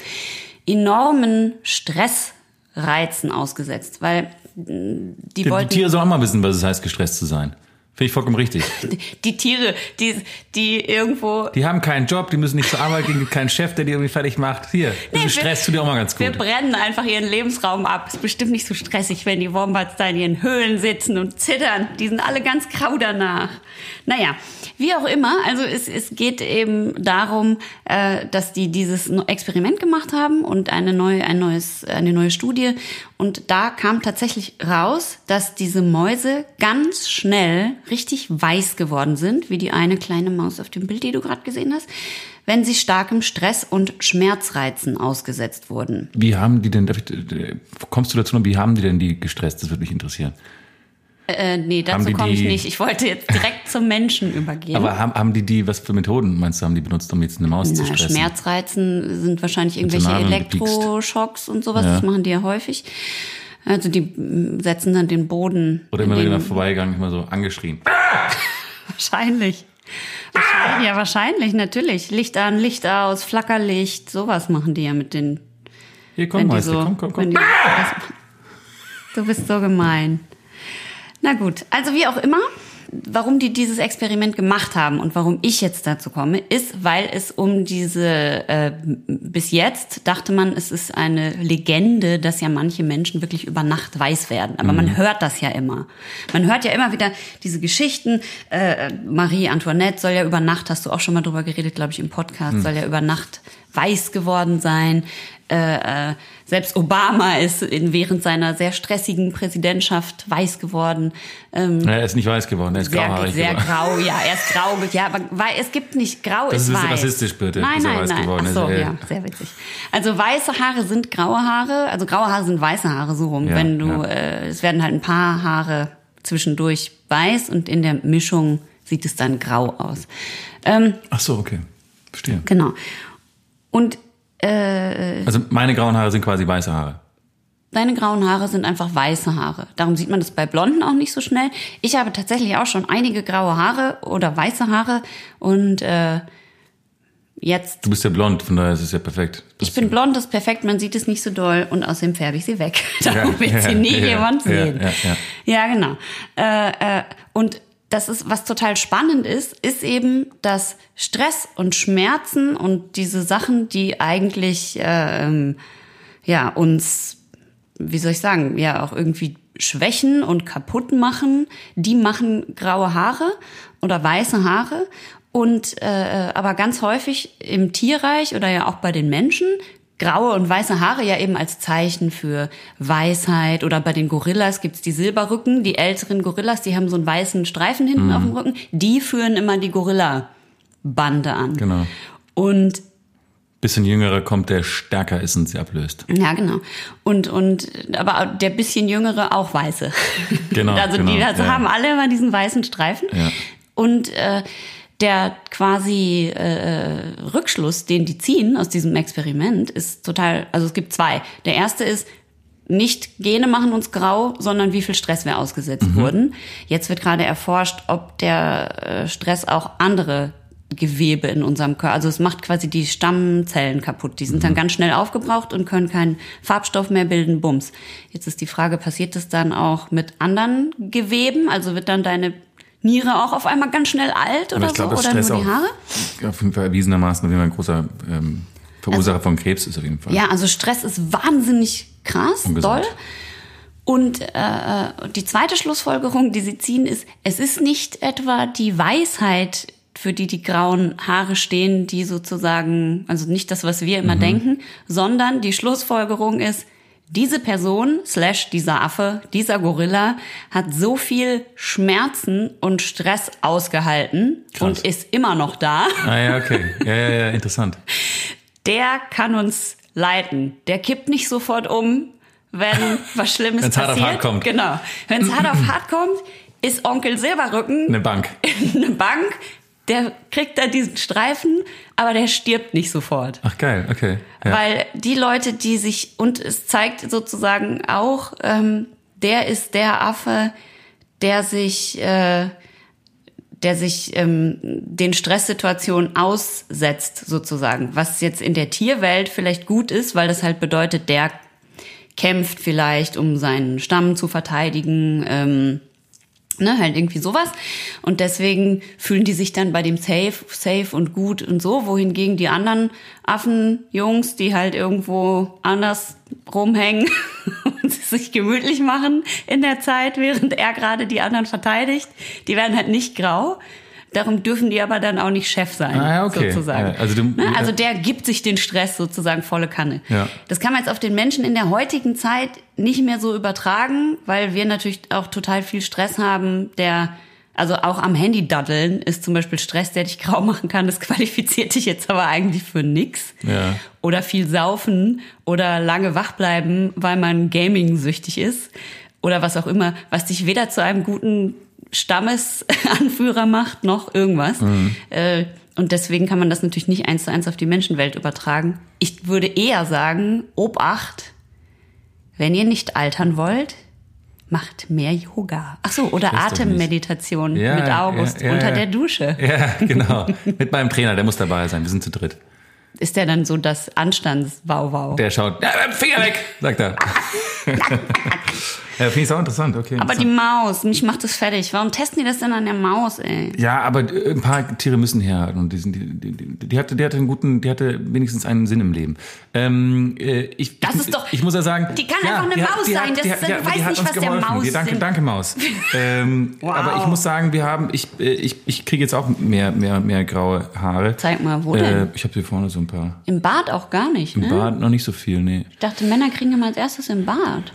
enormen Stressreizen ausgesetzt, weil mh, die,
Die, die
wollten
Tiere sollen auch mal wissen, was es heißt, gestresst zu sein. Finde ich vollkommen richtig.
die, die Tiere, die, die irgendwo
Die haben keinen Job, die müssen nicht zur Arbeit gehen, gibt keinen Chef, der die irgendwie fertig macht. Hier, ein bisschen
wir-
Stress tut dir auch mal ganz
Wir
gut.
brennen einfach ihren Lebensraum ab. Ist bestimmt nicht so stressig, wenn die Wombats da in ihren Höhlen sitzen und zittern. Die sind alle ganz grau danach. Naja, wie auch immer. Also es, es geht eben darum, äh, dass die dieses Experiment gemacht haben und eine neue, ein neues, eine neue Studie. Und da kam tatsächlich raus, dass diese Mäuse ganz schnell richtig weiß geworden sind, wie die eine kleine Maus auf dem Bild, die du gerade gesehen hast, wenn sie starkem Stress und Schmerzreizen ausgesetzt wurden.
Wie haben die denn, ich, äh, kommst du dazu noch, wie haben die denn die gestresst? Das würde mich interessieren.
Äh, nee,
Haben
dazu komme ich nicht. Ich wollte jetzt direkt zum Menschen übergehen.
Aber haben, haben die die, was für Methoden meinst du, haben die benutzt, um jetzt eine Maus zu
Na,
stressen?
Schmerzreizen sind wahrscheinlich irgendwelche. Elektroschocks und sowas.
Ja.
Das machen die ja häufig. Also die mm, setzen dann den Boden.
Oder immer wieder
den,
vorbeigegangen, immer so angeschrien. <laughs>
Wahrscheinlich. wahrscheinlich. Ja, wahrscheinlich, natürlich. Licht an, Licht aus, Flackerlicht, sowas machen die ja mit den
Hier, komm, Meister, komm, komm, komm.
wenn die- Du bist so gemein. Na gut, also wie auch immer, warum die dieses Experiment gemacht haben und warum ich jetzt dazu komme, ist, weil es um diese, äh, bis jetzt dachte man, es ist eine Legende, dass ja manche Menschen wirklich über Nacht weiß werden. Aber man hört das ja immer. Man hört ja immer wieder diese Geschichten. Äh, Marie Antoinette soll ja über Nacht, hast du auch schon mal drüber geredet, glaube ich, im Podcast, soll ja über Nacht weiß geworden sein. Äh, äh, selbst Obama ist in, während seiner sehr stressigen Präsidentschaft weiß geworden. Ähm,
Ja, er ist nicht weiß geworden, er ist
sehr,
grauhaarig
sehr
geworden.
grau, ja, er ist grau. Ja, aber weil es gibt nicht grau
Das
ist
ist ein bisschen
weiß.
rassistisch, bitte,
Nein, nein,
weiß
nein.
geworden
Ach so,
ist. Äh,
ja, sehr witzig. Also weiße Haare sind graue Haare, also graue Haare sind weiße Haare so rum.
Ja,
Wenn du,
ja.
äh, es werden halt ein paar Haare zwischendurch weiß und in der Mischung sieht es dann grau aus. Ähm,
Ach so, okay. Verstehe.
genau. Und äh,
Also meine grauen Haare sind quasi weiße Haare.
Deine grauen Haare sind einfach weiße Haare. Darum sieht man das bei Blonden auch nicht so schnell. Ich habe tatsächlich auch schon einige graue Haare oder weiße Haare und äh, jetzt
Du bist ja blond, von daher ist es ja perfekt.
ich bin blond, das ist perfekt, man sieht es nicht so doll und außerdem färbe ich sie weg. <laughs> Darum wird sie
ja,
nie
ja,
jemand
ja,
sehen.
ja, ja.
Ja, genau. Äh, äh, und das ist, was total spannend ist, ist eben, dass Stress und Schmerzen und diese Sachen, die eigentlich äh, ähm, ja uns, wie soll ich sagen, ja auch irgendwie schwächen und kaputt machen, die machen graue Haare oder weiße Haare. Und äh, aber ganz häufig im Tierreich oder ja auch bei den Menschen graue und weiße Haare ja eben als Zeichen für Weisheit oder bei den Gorillas gibt's die Silberrücken. Die älteren Gorillas, die haben so einen weißen Streifen hinten auf dem Rücken. Die führen immer die Gorilla-Bande an.
Genau.
Und
Bisschen jüngerer kommt, der stärker ist und sie ablöst.
ja, genau. Und, und, aber der bisschen jüngere auch weiße.
Genau, <laughs>
Also die
genau,
also
ja.
haben alle immer diesen weißen Streifen.
Ja.
Und äh, der quasi äh, Rückschluss, den die ziehen aus diesem Experiment, ist total, also es gibt zwei. Der erste ist, nicht Gene machen uns grau, sondern wie viel Stress wir ausgesetzt
Mhm.
wurden. Jetzt wird gerade erforscht, ob der äh, Stress auch andere Gewebe in unserem Körper, also es macht quasi die Stammzellen kaputt. Die sind
Mhm.
dann ganz schnell aufgebraucht und können keinen Farbstoff mehr bilden. Bums. Jetzt ist die Frage, passiert das dann auch mit anderen Geweben? Also wird dann deine Niere auch auf einmal ganz schnell alt oder
ich
so? Oder
Stress
nur die Haare?
auch auf jeden Fall erwiesenermaßen auf jeden Fall ein großer ähm, Verursacher von Krebs ist auf jeden Fall.
Ja, also Stress ist wahnsinnig krass,
Ungesund.
doll. Und äh, die zweite Schlussfolgerung, die sie ziehen, ist, es ist nicht etwa die Weisheit, für die die grauen Haare stehen, die sozusagen, also nicht das, was wir immer denken, sondern die Schlussfolgerung ist, diese Person, slash dieser Affe, dieser Gorilla, hat so viel Schmerzen und Stress ausgehalten
Krass.
und ist immer noch da.
Ah ja, okay. Ja, ja, ja, interessant. <laughs>
der kann uns leiten. Der kippt nicht sofort um, wenn <laughs> was Schlimmes
Wenn's hart auf
passiert.
hart kommt.
Genau. Wenn es hart auf <clears throat> hart kommt, ist Onkel Silberrücken
Eine Bank. <laughs>
eine Bank. Der kriegt da diesen Streifen, aber der stirbt nicht sofort.
Ach geil, okay. Ja.
Weil die Leute, die sich, und es zeigt sozusagen auch, ähm, der ist der Affe, der sich, äh, der sich ähm, den Stresssituationen aussetzt, sozusagen. Was jetzt in der Tierwelt vielleicht gut ist, weil das halt bedeutet, der kämpft vielleicht, um seinen Stamm zu verteidigen. Ähm, Ne, halt irgendwie sowas. Und deswegen fühlen die sich dann bei dem safe, safe und gut und so, wohingegen die anderen Affenjungs, die halt irgendwo anders rumhängen <laughs> und sich gemütlich machen in der Zeit, während er gerade die anderen verteidigt, die werden halt nicht grau. Darum dürfen die aber dann auch nicht Chef sein,
Ah, okay.
sozusagen.
Ja, also du-
ne? also der gibt sich den Stress sozusagen volle Kanne.
Ja.
Das kann man jetzt auf den Menschen in der heutigen Zeit nicht mehr so übertragen, weil wir natürlich auch total viel Stress haben, der, also auch am Handy daddeln ist zum Beispiel Stress, der dich <laughs> grau machen kann. Das qualifiziert dich jetzt aber eigentlich für nix.
Ja.
Oder viel saufen oder lange wach bleiben, weil man Gaming-süchtig ist. Oder was auch immer, was dich weder zu einem guten Stammesanführer macht, noch irgendwas. Äh, und deswegen kann man das natürlich nicht eins zu eins auf die Menschenwelt übertragen. Ich würde eher sagen, Obacht, wenn ihr nicht altern wollt, macht mehr Yoga. Ach so, oder Atemmeditation
Ja,
mit August
ja,
unter
ja.
der Dusche. <laughs>
Ja, genau. <laughs> Mit meinem Trainer, der muss dabei sein. Wir sind zu dritt.
ist der dann so das Anstandswauwau?
Der schaut, ja, Finger weg, sagt er. <laughs> ja, finde ich auch interessant, okay.
Aber die Maus, mich macht das fertig. Warum testen die das denn an der Maus, ey?
Ja, aber ein paar Tiere müssen herhalten und die, sind, die, die, die, hatte, die hatte einen guten, die hatte wenigstens einen Sinn im Leben. Ähm, äh, ich,
Das
ich,
ist doch-
Ich muss ja sagen,
Die kann
ja,
einfach eine Maus
hat-
sein, das ist-
hat- ja,
weiß nicht, was der
geholfen.
Maus
Die- Danke, danke Maus. ähm,
Wow.
Aber ich muss sagen, wir haben, ich, äh, ich, ich kriege jetzt auch mehr, mehr, mehr graue Haare.
Zeig mal, wo
Äh,
denn?
ich habe hier vorne so ein paar.
Im Bad auch gar nicht,
Im
ne?
Bart noch nicht so viel, nee.
Ich dachte, Männer kriegen immer als erstes im Bad.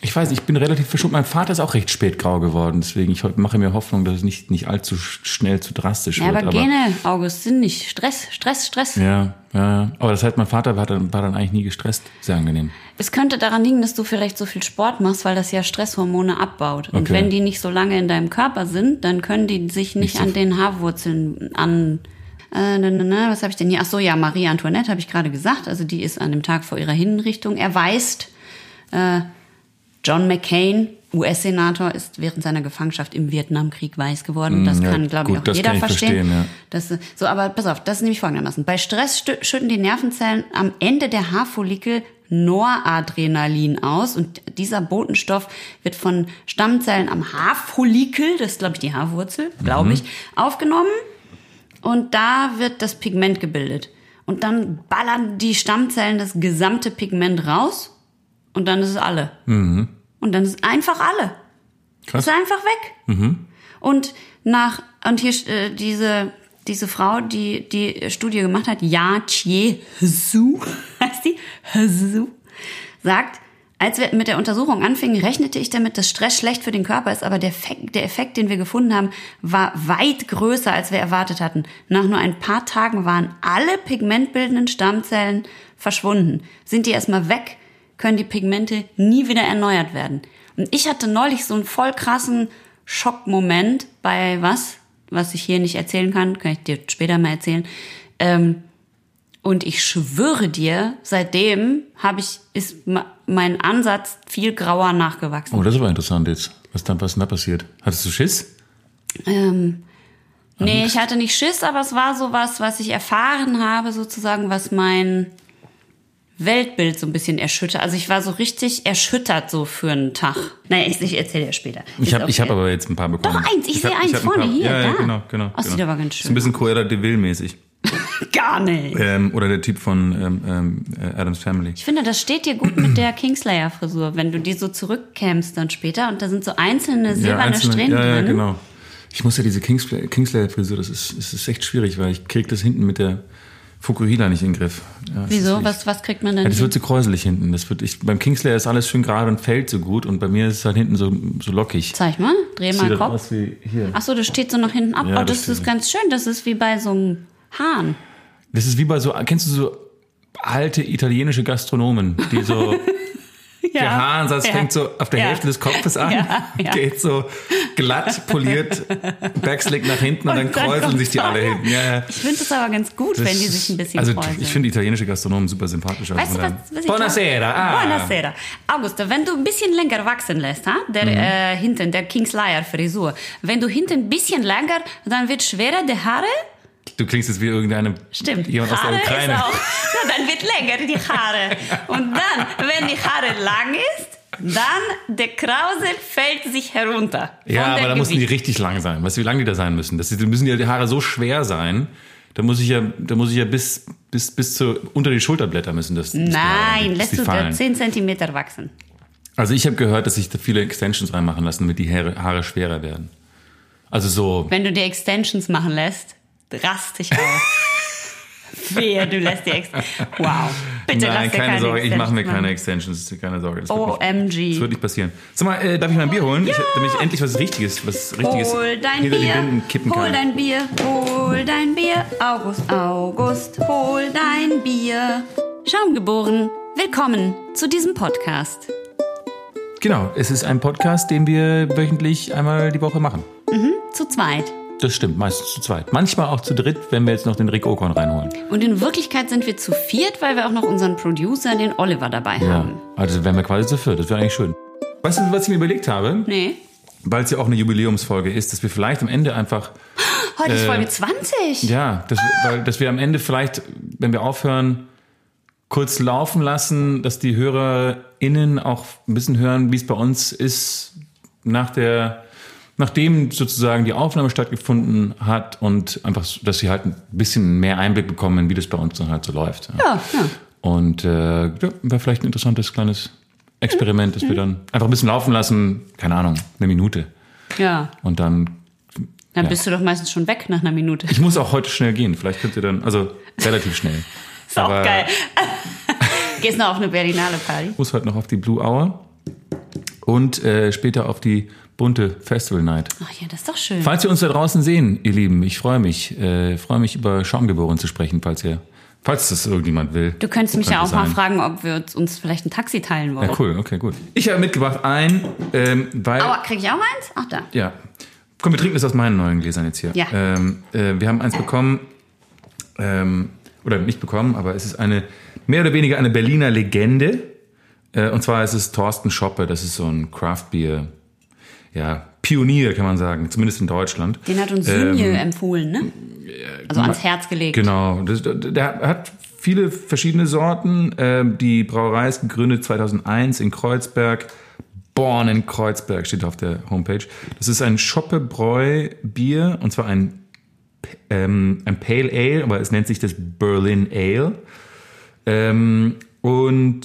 Ich weiß, ich bin relativ verschont. Mein Vater ist auch recht spät grau geworden, deswegen ich mache mir Hoffnung, dass es nicht, nicht allzu sch- schnell zu drastisch
Ja,
wird.
aber Gene, August, sind nicht. Stress, Stress, Stress.
Ja, ja, ja. Aber das heißt, mein Vater war dann, war dann eigentlich nie gestresst. Sehr angenehm.
Es könnte daran liegen, dass du vielleicht so viel Sport machst, weil das ja Stresshormone abbaut. Und
Okay.
wenn die nicht so lange in deinem Körper sind, dann können die sich nicht,
Nicht so-
an den Haarwurzeln an. Äh, na, na, na, was habe ich denn hier? Ach so, ja, Marie Antoinette habe ich gerade gesagt. Also die ist an dem Tag vor ihrer Hinrichtung erweist. Äh, John McCain, US-Senator, ist während seiner Gefangenschaft im Vietnamkrieg weiß geworden. Das
Mm, ja,
kann, glaube ich, auch
das
jeder
kann ich
verstehen.
verstehen, ja.
Das, so, aber pass auf, das ist nämlich folgendermaßen. Bei Stress schütten die Nervenzellen am Ende der Haarfollikel Noradrenalin aus und dieser Botenstoff wird von Stammzellen am Haarfollikel, das ist glaube ich die Haarwurzel, glaube ich, aufgenommen und da wird das Pigment gebildet. Und dann ballern die Stammzellen das gesamte Pigment raus und dann ist es alle. Und dann ist es einfach alle.
Krass.
Ist einfach weg. Und nach, und hier äh, diese, diese Frau, die die Studie gemacht hat, Ya Chie Hsu, <laughs> heißt die, Hsu, sagt, als wir mit der Untersuchung anfingen, rechnete ich damit, dass Stress schlecht für den Körper ist, aber der Effekt, der Effekt, den wir gefunden haben, war weit größer, als wir erwartet hatten. Nach nur ein paar Tagen waren alle pigmentbildenden Stammzellen verschwunden. Sind die erstmal weg, können die Pigmente nie wieder erneuert werden. Und ich hatte neulich so einen voll krassen Schockmoment bei was, was ich hier nicht erzählen kann, kann ich dir später mal erzählen. Ähm, und ich schwöre dir, seitdem habe ich, ist mein Ansatz viel grauer nachgewachsen.
Oh, das ist aber interessant jetzt. Was dann, was denn da passiert? Hattest du Schiss?
Ähm, nee, ich hatte nicht Schiss, aber es war sowas, was ich erfahren habe, sozusagen, was mein Weltbild so ein bisschen erschüttert. Also ich war so richtig erschüttert so für einen Tag. Naja, ich, ich erzähle dir später.
Ich
Ist
habe ich hab
okay.
aber jetzt ein paar bekommen.
Doch, eins. Ich sehe
hab-
eins
hab ein
vorne
paar-
hier,
Ja, ja,
da.
genau, genau.
Oh, sieht
genau.
aber ganz
Ist
schön
ein bisschen Cruella de Vil mäßig. <laughs>
Gar nicht.
Ähm, oder der Typ von ähm, ähm, äh, Adams Family.
Ich finde, das steht dir gut mit der Kingslayer-Frisur, wenn du die so zurückkämst dann später und da sind so einzelne silberne
einzelne-
Strähnen
ja, ja,
drin.
genau. Ich muss ja diese Kingslayer- Kingslayer-Frisur, das ist, das ist echt schwierig, weil ich krieg das hinten mit der Fukuhila nicht in den Griff. Ja,
Wieso? Was, was kriegt man denn?
Ja, das
hin?
wird so kräuselig hinten. Das wird, ich, beim Kingslayer ist alles schön gerade und fällt so gut und bei mir ist es halt hinten so, so lockig.
Zeig mal, dreh mal
das
Kopf.
aus wie hier.
Ach so, das steht so nach hinten ab.
Ja,
oh,
das
das ist ganz schön. Das ist wie bei so einem Hahn.
Das ist wie bei so, kennst du so alte italienische Gastronomen, die so, <laughs> der Haaransatz
Ja.
fängt so auf der
Ja.
Hälfte des Kopfes an,
Ja, <laughs> ja.
geht so glatt, poliert, backslick nach hinten und, dann
Und dann
kräuseln
kommt's
sich die alle hinten. Ja, ja.
Ich finde das aber ganz gut,
Das
wenn die sich ein bisschen
Also
kräuseln.
ich finde italienische Gastronomen super sympathisch. also
Weißt du, was, was
Buonasera. Ah.
Buonasera. Augusto, wenn du ein bisschen länger wachsen lässt, ha? der
Mhm.
äh, hinten, der Kingslayer Frisur, wenn du hinten ein bisschen länger, dann wird schwerer die Haare.
Du klingst jetzt wie irgendeine
Stimmt.
jemand aus der
Haare
Ukraine.
ist auch. Ja, dann wird länger die Haare. Und dann, wenn die Haare lang ist, dann der Krause fällt sich herunter.
Ja, aber da müssen die
Gewicht.
richtig lang sein. Weißt du, wie lang die da sein müssen? Das, die müssen ja die Haare so schwer sein. Da muss ich ja, da muss ich ja bis, bis, bis zu, unter die Schulterblätter müssen das. die Haare,
Nein, lässt
die
du da
fallen.
10 Zentimeter wachsen.
Also ich habe gehört, dass sich da viele Extensions reinmachen lassen, damit die Haare, Haare schwerer werden. Also so,
Wenn du die Extensions machen lässt, rast dich auf. <laughs> Wehe, du lässt die Extensions. Wow. Bitte lass
nein,
dir
keine,
keine
Sorge, ich mache mir keine Extensions, keine Sorge. Das wird, nicht,
OMG.
das wird nicht passieren. Sag mal, äh, darf ich mal ein Bier holen? Ich, damit ich endlich was Richtiges, was Richtiges
Hol dein
hinter die
Bier,
Binden kippen
hol
kann.
dein Bier, hol dein Bier, August, August, hol dein Bier. Schaumgeboren, willkommen zu diesem Podcast.
Genau, es ist ein Podcast, den wir wöchentlich einmal die Woche machen.
Zu zweit.
Das stimmt, meistens zu zweit. Manchmal auch zu dritt, wenn wir jetzt noch den Rick Okon reinholen.
Und in Wirklichkeit sind wir zu viert, weil wir auch noch unseren Producer, den Oliver, dabei
Ja,
haben.
also wären wir quasi zu viert. Das wäre eigentlich schön. Weißt du, was ich mir überlegt habe?
Nee.
Weil es ja auch eine Jubiläumsfolge ist, dass wir vielleicht am Ende einfach
Heute ist Folge 20.
Ja, dass, wir- weil, dass wir am Ende vielleicht, wenn wir aufhören, kurz laufen lassen, dass die HörerInnen auch ein bisschen hören, wie es bei uns ist, nach der, nachdem sozusagen die Aufnahme stattgefunden hat und einfach, dass sie halt ein bisschen mehr Einblick bekommen, wie das bei uns dann halt so läuft.
Ja, ja.
Und äh, ja, wäre vielleicht ein interessantes kleines Experiment, dass wir dann einfach ein bisschen laufen lassen, keine Ahnung, eine Minute.
Ja,
Und dann,
dann
Ja.
bist du doch meistens schon weg nach einer Minute.
ich muss auch heute schnell gehen, vielleicht könnt ihr dann, also relativ schnell. <laughs>
Ist auch geil. <laughs> Gehst noch auf eine Berlinale Party?
muss heute noch auf die Blue Hour und äh, später auf die bunte Festival Night.
Ach ja, das ist doch schön.
Falls ihr uns da draußen sehen, ihr Lieben, ich freue mich, äh, freue mich über Schaumgeboren zu sprechen, falls ihr, falls das irgendjemand will.
Du könntest mich ja auch
Könnte
mal
sein.
fragen, ob wir uns- vielleicht ein Taxi teilen wollen.
Ja, cool, okay, gut. Ich habe mitgebracht ein, ähm, weil
Aua, krieg ich auch eins? Ach da.
Ja. Komm, wir trinken das aus meinen neuen Gläsern jetzt hier.
Ja.
Ähm, äh, wir haben eins bekommen, ähm, oder nicht bekommen, aber es ist eine, mehr oder weniger eine Berliner Legende. Äh, und zwar ist es Thorsten Schoppe, das ist so ein Craft-Bier, ja, Pionier, kann man sagen, zumindest in Deutschland.
Den hat uns Sünje empfohlen, ne? Also ans Herz gelegt.
Genau, das, der hat viele verschiedene Sorten. Ähm, Die Brauerei ist gegründet 2001 in Kreuzberg. Born in Kreuzberg steht auf der Homepage. Das ist ein Schoppe-Bräu-Bier und zwar ein, ähm, ein Pale Ale, aber es nennt sich das Berlin Ale. Ähm, und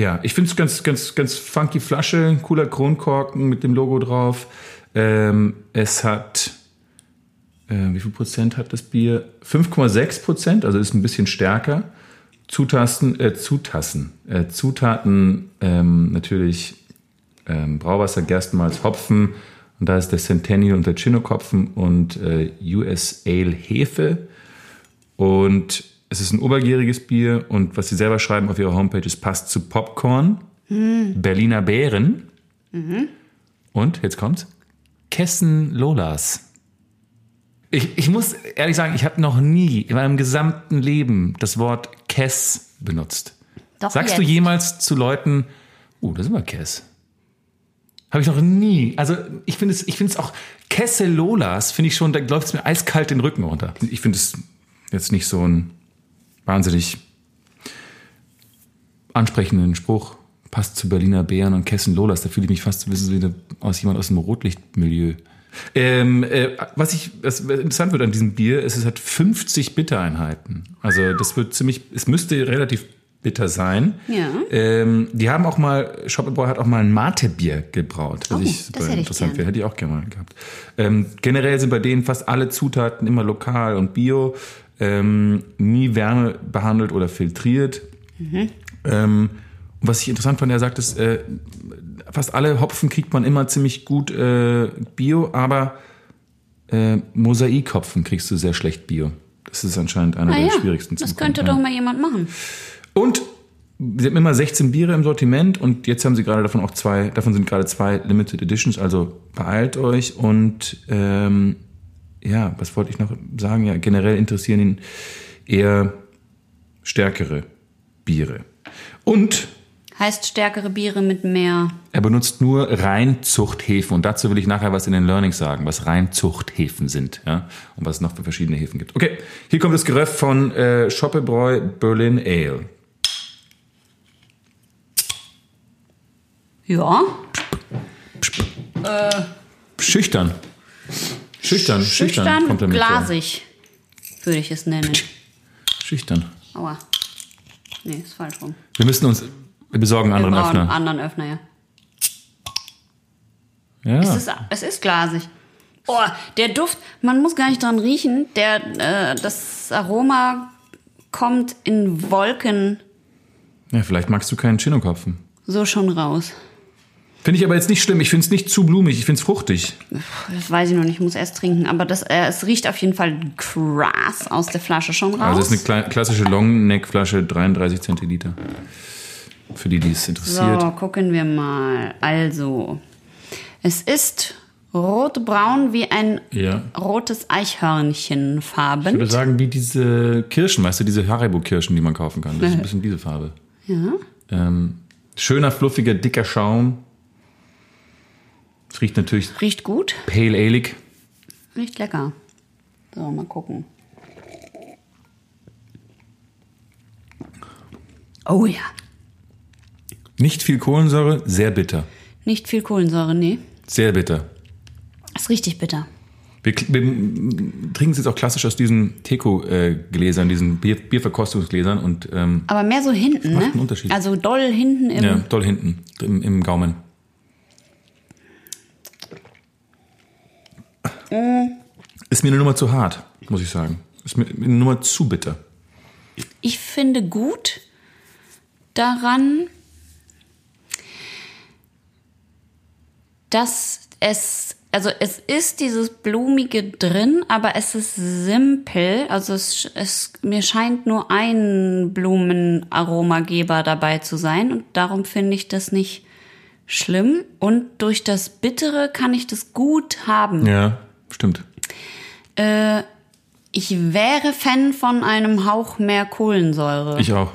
ja, ich finde es ganz, ganz, ganz funky Flasche, cooler Kronkorken mit dem Logo drauf. Ähm, es hat äh, wie viel Prozent hat das Bier? 5,6 Prozent, also ist ein bisschen stärker. Zutasten, äh, Zutassen, äh, Zutaten ähm, natürlich ähm, Brauwasser, Gerstenmalz, Hopfen und da ist der Centennial und der Chinook-Hopfen und äh, US Ale Hefe und es ist ein obergäriges Bier und was sie selber schreiben auf ihrer Homepage, es passt zu Popcorn, Berliner Beeren und, jetzt kommt's, Kessen Lolas. Ich, ich muss ehrlich sagen, ich habe noch nie in meinem gesamten Leben das Wort Kess benutzt.
Doch
Sagst du
jetzt.
jemals zu Leuten, oh, das ist immer Kess? Habe ich noch nie. Also ich finde es, ich finde es auch Kesselolas, finde ich schon, da läuft es mir eiskalt den Rücken runter. Ich finde es jetzt nicht so ein wahnsinnig ansprechenden Spruch. Passt zu Berliner Bären und Kessenlolas. Da fühle ich mich fast wie aus jemand aus dem Rotlichtmilieu. Ähm, äh, was ich, was interessant wird an diesem Bier, ist, es hat 50 Bittereinheiten. Also das wird ziemlich, es müsste relativ bitter sein.
Ja.
Ähm, die haben auch mal, Schoppebräu hat auch mal ein Mate-Bier gebraut, was
Oh,
ich
das
super interessant wäre. Hätte ich auch gerne mal gehabt. Ähm, generell sind bei denen fast alle Zutaten immer lokal und bio, ähm, nie Wärme behandelt oder filtriert. Ähm, und was ich interessant fand, er sagt, ist, äh, fast alle Hopfen kriegt man immer ziemlich gut äh, bio, aber äh, Mosaikhopfen kriegst du sehr schlecht bio. Das ist anscheinend einer
Ah
der
ja,
schwierigsten
das
zu
könnte
bekommen,
doch mal jemand machen.
und sie haben immer 16 Biere im Sortiment und jetzt haben sie gerade davon auch zwei, davon sind gerade zwei Limited Editions, also beeilt euch und ähm, ja, was wollte ich noch sagen? Ja, generell interessieren ihn eher stärkere Biere. Und
Heißt stärkere Biere mit mehr.
er benutzt nur Reinzuchthäfen und dazu will ich nachher was in den Learnings sagen, was Reinzuchthäfen sind ja, und was es noch für verschiedene Häfen gibt. Okay, hier kommt das Geröff von äh, Schoppebräu Berlin Ale.
Ja.
Schüchtern. Schüchtern, schüchtern,
Schüchtern,
kommt vor.
glasig, würde ich es nennen.
Schüchtern.
Aua. Nee, ist falsch rum.
Wir müssen uns, wir besorgen einen
Wir
anderen
brauchen einen
Öffner.
anderen Öffner, ja.
Ja.
Es, ist, es ist glasig. Oh, der Duft, man muss gar nicht dran riechen. Der, äh, das Aroma kommt in Wolken
ja, vielleicht magst du keinen Chinook-Hopfen.
so schon raus.
Finde ich aber jetzt nicht schlimm. Ich finde es nicht zu blumig. Ich finde es fruchtig.
Das weiß ich noch nicht, ich muss erst trinken. Aber das, äh, es riecht auf jeden Fall krass aus der Flasche schon raus.
Also es ist eine klassische Longneck-Flasche, 33 Zentiliter. Für die, die es interessiert.
so, gucken wir mal. Also, es ist rotbraun wie ein
Ja.
rotes Eichhörnchen
Ich
farben.
würde sagen, wie diese Kirschen, weißt du, diese Haribo-Kirschen, die man kaufen kann. Das ist ein <laughs> bisschen diese Farbe.
Ja.
Ähm, schöner, fluffiger, dicker Schaum. Es riecht natürlich
Riecht gut,
pale alig.
riecht lecker. So, mal gucken. Oh ja.
Nicht viel Kohlensäure, sehr bitter.
Nicht viel Kohlensäure, nee.
Sehr bitter.
Ist richtig bitter.
Wir, wir trinken es jetzt auch klassisch aus diesen Teco-Gläsern, diesen Bier, Bierverkostungsgläsern und ähm,
Aber mehr so hinten,
macht
ne?
einen Unterschied.
Also doll hinten im.
ja, doll hinten im, im Gaumen. Ist mir eine Nummer zu hart, muss ich sagen. Ist mir eine Nummer zu bitter.
Ich finde gut daran, dass es, also es ist dieses Blumige drin, aber es ist simpel. Also es, es mir scheint nur ein Blumenaromageber dabei zu sein und darum finde ich das nicht schlimm. Und durch das Bittere kann ich das gut haben.
Ja, stimmt.
Äh, ich wäre Fan von einem Hauch mehr Kohlensäure.
Ich auch.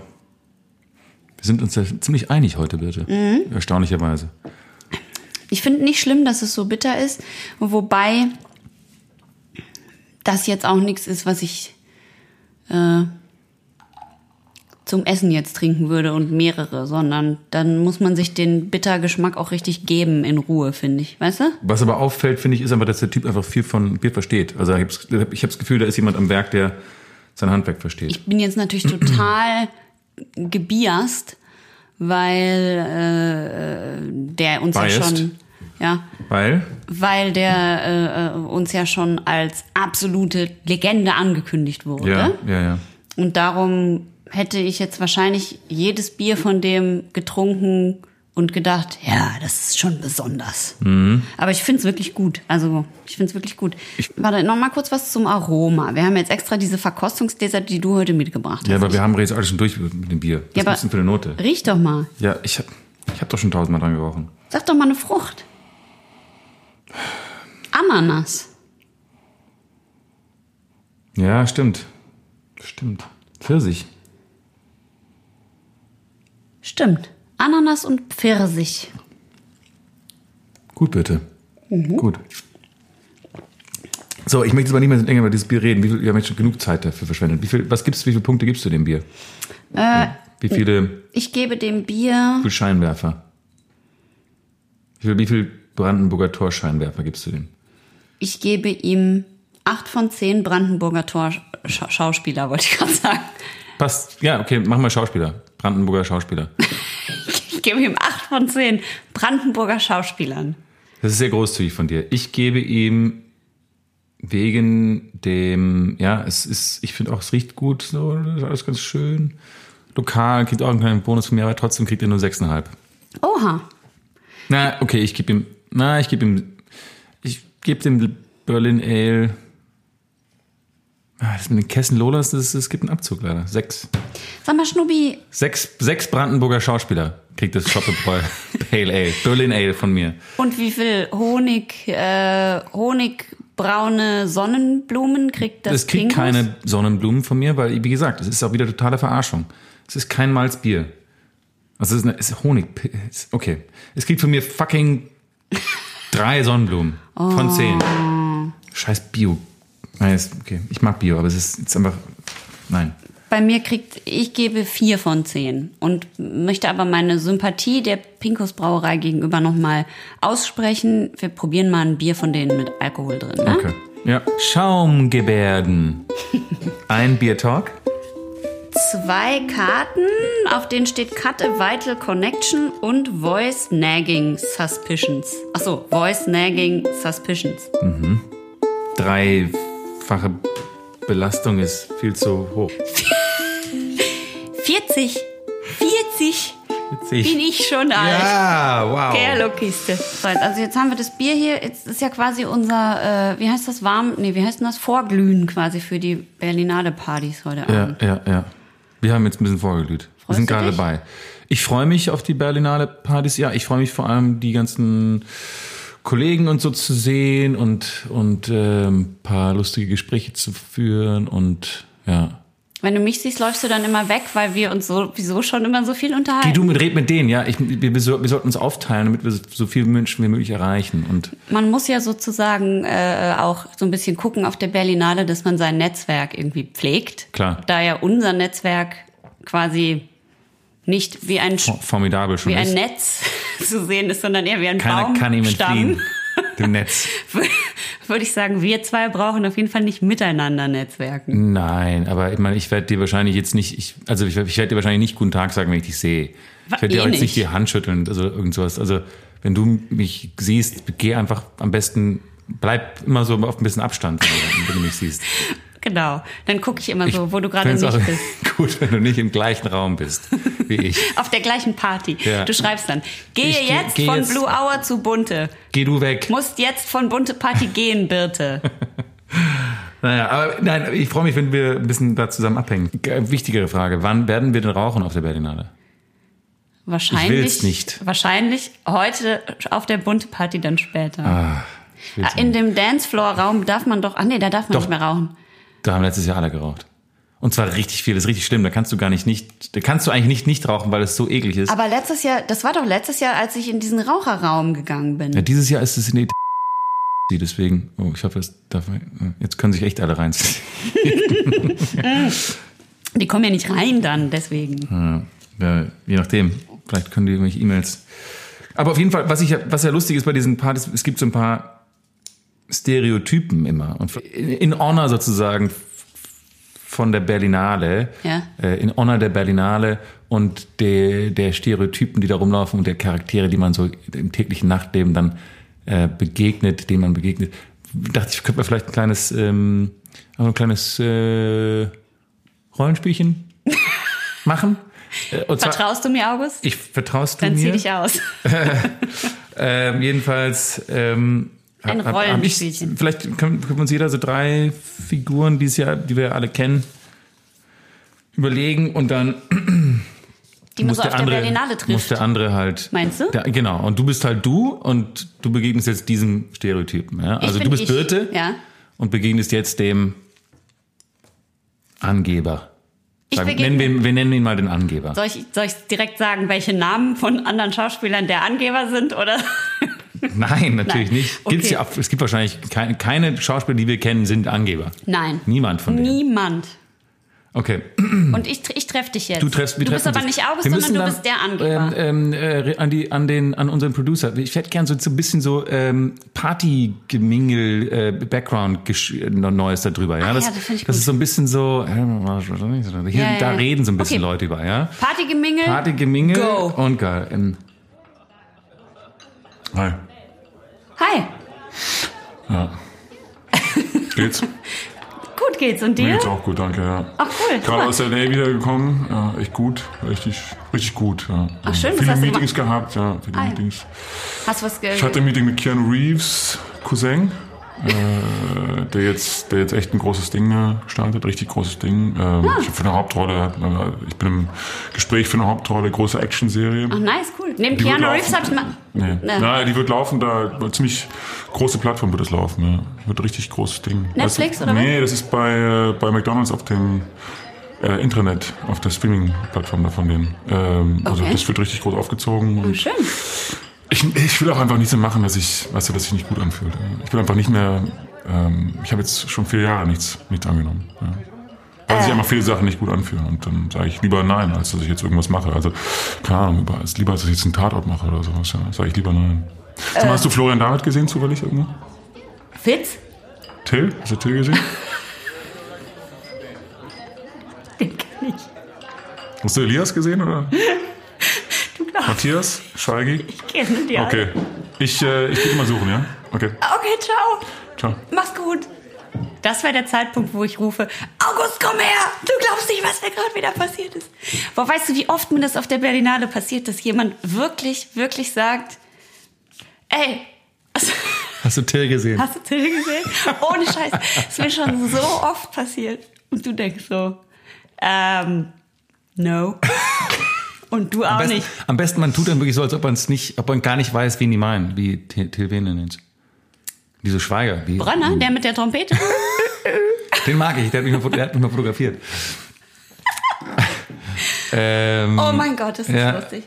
Wir sind uns ja ziemlich einig heute, bitte.
Mhm.
Erstaunlicherweise.
Ich finde nicht schlimm, dass es so bitter ist, wobei das jetzt auch nichts ist, was ich äh, zum Essen jetzt trinken würde und mehrere, sondern dann muss man sich den Bittergeschmack auch richtig geben in Ruhe, finde ich. Weißt du?
Was aber auffällt, finde ich, ist aber, dass der Typ einfach viel von Bier versteht. Also ich habe ich hab das Gefühl, da ist jemand am Werk, der sein Handwerk versteht.
Ich bin jetzt natürlich total gebiased, weil äh, der uns
Biased?
ja schon, ja,
Weil?
weil der äh, äh, uns ja schon als absolute Legende angekündigt wurde.
Ja, ja, ja.
Und darum hätte ich jetzt wahrscheinlich jedes Bier von dem getrunken und gedacht, ja, das ist schon besonders.
Mhm.
Aber ich finde es wirklich gut. Also ich finde es wirklich gut. Warte, noch mal kurz was zum Aroma. Wir haben jetzt extra diese Verkostungsgläser, die du heute mitgebracht hast.
Ja, aber wir haben jetzt alles schon durch mit dem Bier. Was
Ja,
gibt's denn für eine Note?
Riech doch mal.
Ja, ich habe ich hab doch schon tausendmal dran gerochen.
Sag doch mal eine Frucht. Ananas.
Ja, stimmt. Stimmt. Pfirsich.
Stimmt. Ananas und Pfirsich.
Gut, bitte.
Mhm.
Gut. So, ich möchte jetzt aber nicht mehr länger über dieses Bier reden. Viel, wir haben jetzt schon genug Zeit dafür verschwendet. Wie viel, was gibt's, wie viele Punkte gibst du dem Bier?
Äh,
Wie viele,
ich gebe dem Bier
wie viele Scheinwerfer? Wie viel, wie viel Brandenburger Torscheinwerfer gibst du dem?
Ich gebe ihm acht von zehn Brandenburger Tor Scha Schauspieler, wollte ich gerade sagen.
Passt. Ja, okay, machen wir Schauspieler. Brandenburger Schauspieler.
Ich gebe ihm acht von zehn Brandenburger Schauspielern.
Das ist sehr großzügig von dir. Ich gebe ihm wegen dem, ja, es ist, ich finde auch, es riecht gut, so, das ist alles ganz schön. Lokal, kriegt auch einen kleinen Bonus von mir, aber trotzdem kriegt er nur 6,5.
Oha.
Na, okay, ich gebe ihm, na, ich gebe ihm, ich gebe dem Berlin Ale, das mit den Kessen Lolas, das gibt einen Abzug leider. Sechs.
Sag mal, Schnubi,
Sechs, sechs Brandenburger Schauspieler kriegt das Shoppe <laughs> Pale Ale, Berlin Ale von mir.
und wie viel Honig, äh, Honigbraune Sonnenblumen kriegt das
Das kriegt
Kinghaus?
keine Sonnenblumen von mir, weil, wie gesagt, es ist auch wieder totale Verarschung. Es ist kein Malzbier. Also es ist, eine, es ist Honig. es- Okay. Es kriegt von mir fucking drei Sonnenblumen von zehn. Scheiß Bio. Nein, ist, okay. Ich mag Bio, aber es ist jetzt einfach. Nein.
Bei mir kriegt, ich gebe vier von zehn und möchte aber meine Sympathie der Pinkus Brauerei gegenüber nochmal aussprechen. Wir probieren mal ein Bier von denen mit Alkohol drin. Ne?
Okay. Ja. Schaumgebärden. <laughs> Ein Biertalk.
Zwei Karten, auf denen steht Cut a Vital Connection und Voice Nagging Suspicions. Achso, Voice Nagging Suspicions.
Dreifache Belastung ist viel zu hoch.
40, 40
Witzig.
bin ich schon alt.
Ja, wow.
Kerlo-Kiste. So, Also jetzt haben wir das Bier hier. Jetzt ist ja quasi unser, äh, wie heißt das, warm, nee, wie heißt denn das? Vorglühen quasi für die Berlinale-Partys heute
Ja,
Abend.
ja, ja. Wir haben jetzt ein bisschen vorgeglüht. Wir
Freust
sind
du
gerade dabei. Ich freue mich auf die Berlinale Partys. Ja, ich freue mich vor allem, die ganzen Kollegen und so zu sehen und, und ähm, ein paar lustige Gespräche zu führen und ja.
Wenn du mich siehst, läufst du dann immer weg, weil wir uns sowieso schon immer so viel unterhalten.
Geh du mit, red mit denen, ja. Ich, wir, wir, sollten uns aufteilen, damit wir so viele Menschen wie möglich erreichen. Und
man muss ja sozusagen äh, auch so ein bisschen gucken auf der Berlinale, dass man sein Netzwerk irgendwie pflegt.
Klar.
Da ja unser Netzwerk quasi nicht wie ein
formidabel schon
wie
ist.
ein Netz <laughs> zu sehen ist, sondern eher wie ein
Keiner
Baumstamm.
kann ihm entfliehen, dem Netz. <laughs>
Würde ich sagen, wir zwei brauchen auf jeden Fall nicht miteinander netzwerken.
Nein, aber ich meine, ich werde dir wahrscheinlich jetzt nicht, ich, also ich, ich werde dir wahrscheinlich nicht guten Tag sagen, wenn ich dich sehe. Ich werde dir auch jetzt nicht die Hand schütteln, also irgend sowas. Also wenn du mich siehst, geh einfach am besten, bleib immer so auf ein bisschen Abstand, wenn du mich siehst. <laughs>
Genau. Dann gucke ich immer so, wo du gerade nicht bist. <laughs>
Gut, wenn du nicht im gleichen Raum bist wie ich. <laughs>
Auf der gleichen Party.
Ja.
Du schreibst dann, gehe
Ich geh-
jetzt
geh
von
jetzt-
Blue Hour zu Bunte.
Geh du weg.
Musst jetzt von Bunte Party gehen, Birte. <laughs>
Naja, aber nein, ich freue mich, wenn wir ein bisschen da zusammen abhängen. G- Wichtigere Frage, wann werden wir denn rauchen auf der Berlinale?
Wahrscheinlich.
will's nicht.
Wahrscheinlich heute auf der Bunte Party dann später.
Ah, ich
Ah, In dem Dancefloor-Raum darf man doch, ah nee, da darf man
Doch.
nicht mehr rauchen.
Da haben letztes Jahr alle geraucht. Und zwar richtig viel, das ist richtig schlimm. Da kannst du gar nicht, nicht, da kannst du eigentlich nicht nicht rauchen, weil es so eklig ist.
Aber letztes Jahr, das war doch letztes Jahr, als ich in diesen Raucherraum gegangen bin.
Ja, dieses Jahr ist es in die deswegen, oh, ich hoffe, es darf, jetzt können sich echt alle reinziehen. <laughs>
Die kommen ja nicht rein dann, deswegen.
Ja, je nachdem. Vielleicht können die irgendwelche E-Mails. Aber auf jeden Fall, was, ich, ja- was ja lustig ist bei diesen Partys, es gibt so ein paar Stereotypen immer. Und in, Honor sozusagen von der Berlinale,
Ja.
äh, in Honor der Berlinale und der, der Stereotypen, die da rumlaufen und der Charaktere, die man so im täglichen Nachtleben dann äh, begegnet, denen man begegnet, dachte ich, könnte man vielleicht ein kleines, ähm, ein kleines äh, Rollenspielchen <laughs> machen. Äh, zwar-
Vertraust du mir, August?
ich vertraust du
Dann zieh
mir?
dich aus. <laughs>
Ähm, jedenfalls ähm,
Ein
hab- hab ich-
Rollenspielchen.
Vielleicht können, können wir uns jeder so drei Figuren, die, ja, die wir alle kennen, überlegen und dann
Die
muss
so
der
auf
andere
der Berlinale
muss
trifft.
der andere halt.
Meinst du?
Der, genau. Und du bist halt du und du begegnest jetzt diesem Stereotypen. Ja? Also du bist
ich.
Birte
Ja.
und begegnest jetzt dem Angeber.
Ich
Sagen-
begegne-
nennen wir, wir nennen ihn mal den Angeber.
Soll ich, soll ich direkt sagen, welche Namen von anderen Schauspielern der Angeber sind? Oder? <laughs>
Nein, natürlich
Nein.
nicht. Gibt's
Okay.
ja, es gibt wahrscheinlich keine, keine Schauspieler, die wir kennen, sind Angeber.
Nein.
Niemand von denen.
Niemand.
Okay.
Und ich, ich treffe dich jetzt.
Du treffst, wir
du bist aber
uns.
nicht August, sondern du
müssen
bist der
dann,
Angeber.
Ähm, ähm, äh, an, die, an, den, an unseren Producer. Ich hätte gern so, so ein bisschen so ähm, Party-Gemingel, äh, Background Neues darüber. Ja?
Ah,
Das,
ja, das
das
gut.
ist so ein bisschen so, äh, hier,
Ja,
da reden so ein bisschen
Okay.
Leute über. Ja?
Partygemingel.
Party-Gemingel
Go.
und geil. Ähm,
Hi.
Hi.
Ja. Geht's? <laughs>
Gut geht's. Und
Mir
dir?
geht's auch gut, danke, ja.
Ach cool.
Gerade aus LA wiedergekommen, ja, echt gut, richtig, richtig gut, ja.
Ach, schön, was
Viele
du
Meetings gehabt, ja, viele
Ah.
Meetings.
Hast du was ge
Ich hatte ein Meeting mit Keanu Reeves, Cousin, äh, der jetzt, der jetzt echt ein großes Ding äh, startet, richtig großes Ding. Ähm,
Ah.
ich Für eine Hauptrolle, man- ich bin im Gespräch für eine Hauptrolle, große Actionserie.
Ach, nice, cool. Neben
Die
Keanu Reeves
laufen.
hab ich mal.
Nee.
Ne.
Nein, die wird laufen, da ziemlich große Plattform wird es laufen, ja. Wird richtig großes Ding.
Netflix
das,
oder was?
Nee, das ist bei, äh, bei McDonalds auf dem äh, Intranet, auf der Streaming-Plattform da von denen. Ähm, Also
Okay.
das wird richtig groß aufgezogen. Und
Schön.
Ich, ich will auch einfach nicht so machen, dass ich, weißt du, dass sich nicht gut anfühlt. Ich will einfach nicht mehr, ähm, ich habe jetzt schon vier Jahre nichts, nichts angenommen. Ja. Weil
Äh.
sich einfach viele Sachen nicht gut anfühlen. Und dann sage ich lieber nein, als dass ich jetzt irgendwas mache. Also, keine Ahnung, lieber als dass ich jetzt einen Tatort mache oder sowas. Ja, sage ich lieber nein.
Äh.
mal, hast du Florian David gesehen zufällig irgendwo?
Fitz?
Till? Hast du Till gesehen? <laughs>
Den kenn ich.
Hast du Elias gesehen oder? <laughs>
Du glaubst,
Matthias? Scheigi?
ich kenne die
Okay. Ich, äh, ich gehe mal suchen, ja? Okay.
alle. Okay, ciao.
Ciao.
Mach's gut. Das war der Zeitpunkt, wo ich rufe, August, komm her! Du glaubst nicht, was da gerade wieder passiert ist. Boah, weißt du, wie oft mir das auf der Berlinale passiert, dass jemand wirklich, wirklich sagt, ey, <laughs>
hast du Till gesehen?
hast du Till gesehen? Ohne Scheiß. Das ist mir schon so oft passiert. Und du denkst so, ähm, no. Und du auch
Am besten,
nicht.
am besten, man tut dann wirklich so, als ob man es nicht, ob man gar nicht weiß, wen die meinen, wie Till nennt. Diese Schweiger. Wie,
Bronner, der mit der Trompete. <laughs>
Den mag ich, der hat mich mal, der hat mich mal fotografiert. <laughs> Ähm,
Oh mein Gott, das ist
ja.
lustig.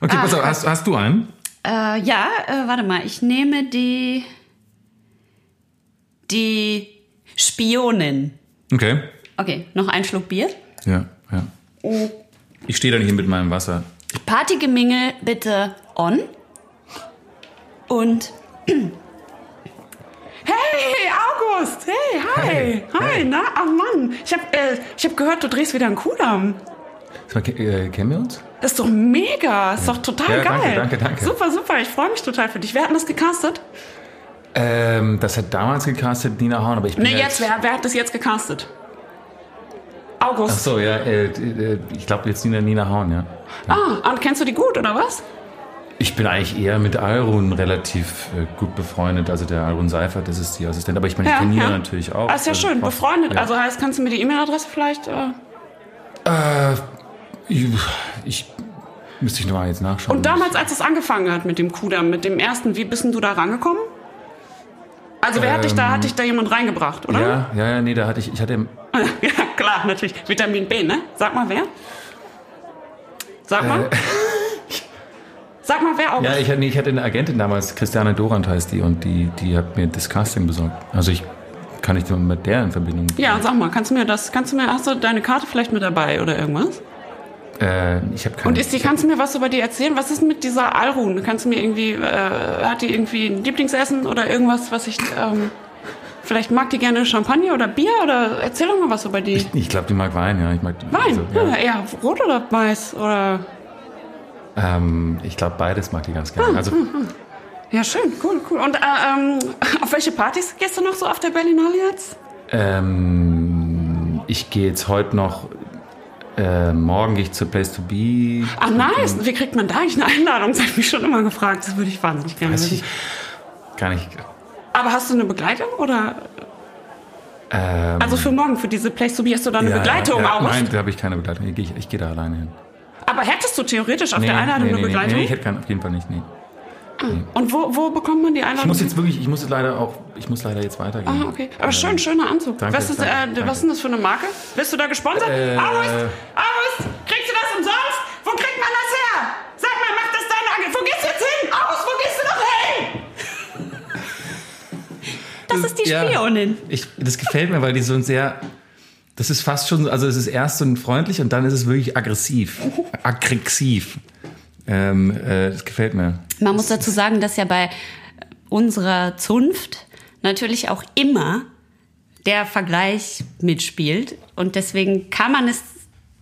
Okay,
Ah,
pass auf, hast, hast du einen?
Äh, ja, äh, warte mal, ich nehme die. Die Spionin.
Okay.
Okay, noch ein Schluck Bier.
Ja, ja. Ich stehe da nicht hin mit meinem Wasser.
Partygemingel bitte on. Und. <clears throat>
Hey, August! Hey, hi!
Hey,
hi,
hey.
na? Ach Mann, ich hab, äh, ich hab gehört, du drehst wieder einen Kudamm.
Sag mal, äh, kennen wir uns?
Das ist doch mega, ist doch total
Ja, danke,
geil.
danke, danke.
Super, super, ich freue mich total für dich. Wer hat denn das gecastet?
Ähm, das hat damals gecastet Nina Horn, aber ich bin
Nee, jetzt, wer, wer hat das jetzt gecastet? August.
Ach so, ja, äh, äh, ich glaube jetzt Nina, Nina Horn, ja.
Ah, und kennst du die gut, oder was?
Ich bin eigentlich eher mit Alrun relativ äh, gut befreundet. Also der Alrun Seifert, das ist die Assistentin. Aber ich meine, ich kenne Nina natürlich auch.
Ah, ist ja
Also,
schön, befreundet.
Ja.
Also heißt, kannst du mir die E-Mail-Adresse vielleicht... Äh
ich, ich müsste ich nochmal jetzt nachschauen.
Und damals, als es angefangen hat mit dem Kudamm, mit dem ersten, wie bist denn du da rangekommen? Also wer hat dich da, hat dich da jemand reingebracht, oder?
Ja, ja, ja, nee, da hatte ich, ich hatte, <laughs>
Ja, klar, natürlich. Vitamin B, ne? Sag mal wer? Sag mal. <laughs> Sag mal wer auch.
Äh. ja, ich hatte, nee, ich hatte eine Agentin damals, Christiane Dorant heißt die, und die, die hat mir das Casting besorgt. Also ich kann ich mit der in Verbindung.
Ja, sag mal, kannst du mir das, kannst du mir, hast du deine Karte vielleicht mit dabei oder irgendwas?
Äh, ich habe keine.
Und ist die, kannst du mir was über die erzählen? Was ist denn mit dieser Alrun? Kannst du mir irgendwie, äh, hat die irgendwie ein Lieblingsessen oder irgendwas, was ich, ähm, vielleicht mag die gerne Champagner oder Bier oder erzähl doch mal was über die.
ich glaube, die mag Wein, ja. Ich mag
Wein,
also,
ja.
ja.
eher rot oder weiß oder.
Ähm, ich glaube, beides mag die ganz
Hm,
gerne. Also
Ja, schön, cool, cool. Und äh, ähm, auf welche Partys gehst du noch so auf der Berlinale jetzt?
ähm, ich gehe jetzt heute noch. Äh, morgen gehe ich zur Place to Be.
Ach, nice. Wie kriegt man da eigentlich eine Einladung? Das habe ich mich schon immer gefragt. Das würde ich wahnsinnig gerne
Weiß
wissen.
ich gar nicht.
Aber hast du eine Begleitung oder?
Ähm,
Also für morgen, für diese Place to Be hast du da eine
ja,
Begleitung
ja,
auch?
Nein, da habe ich keine Begleitung. Ich gehe ich geh da alleine hin.
Aber hättest du theoretisch auf der Einladung eine
nee,
Begleitung?
Nee, ich hätte keinen, auf jeden Fall nicht. Nee.
Und wo, wo bekommt man die Einladung?
Ich muss jetzt wirklich, ich muss jetzt leider auch, ich muss leider jetzt weitergehen.
Ah, okay. Aber schön, schöner Anzug.
danke,
was, ist, äh,
danke.
was ist denn das für eine Marke? Bist du da gesponsert?
Äh,
August, August, kriegst du das umsonst? Wo kriegt man das her? Sag mal, macht das deine Agentur? Wo gehst du jetzt hin? August, wo gehst du noch hin? <laughs>
Das ist die
Ja.
Spionin.
Ich, das gefällt mir, weil die so ein sehr, das ist fast schon, also es ist erst so ein freundlich und dann ist es wirklich aggressiv, <laughs> aggressiv. Ähm, äh, das gefällt mir.
Man muss dazu sagen, dass ja bei unserer Zunft natürlich auch immer der Vergleich mitspielt. Und deswegen kann man es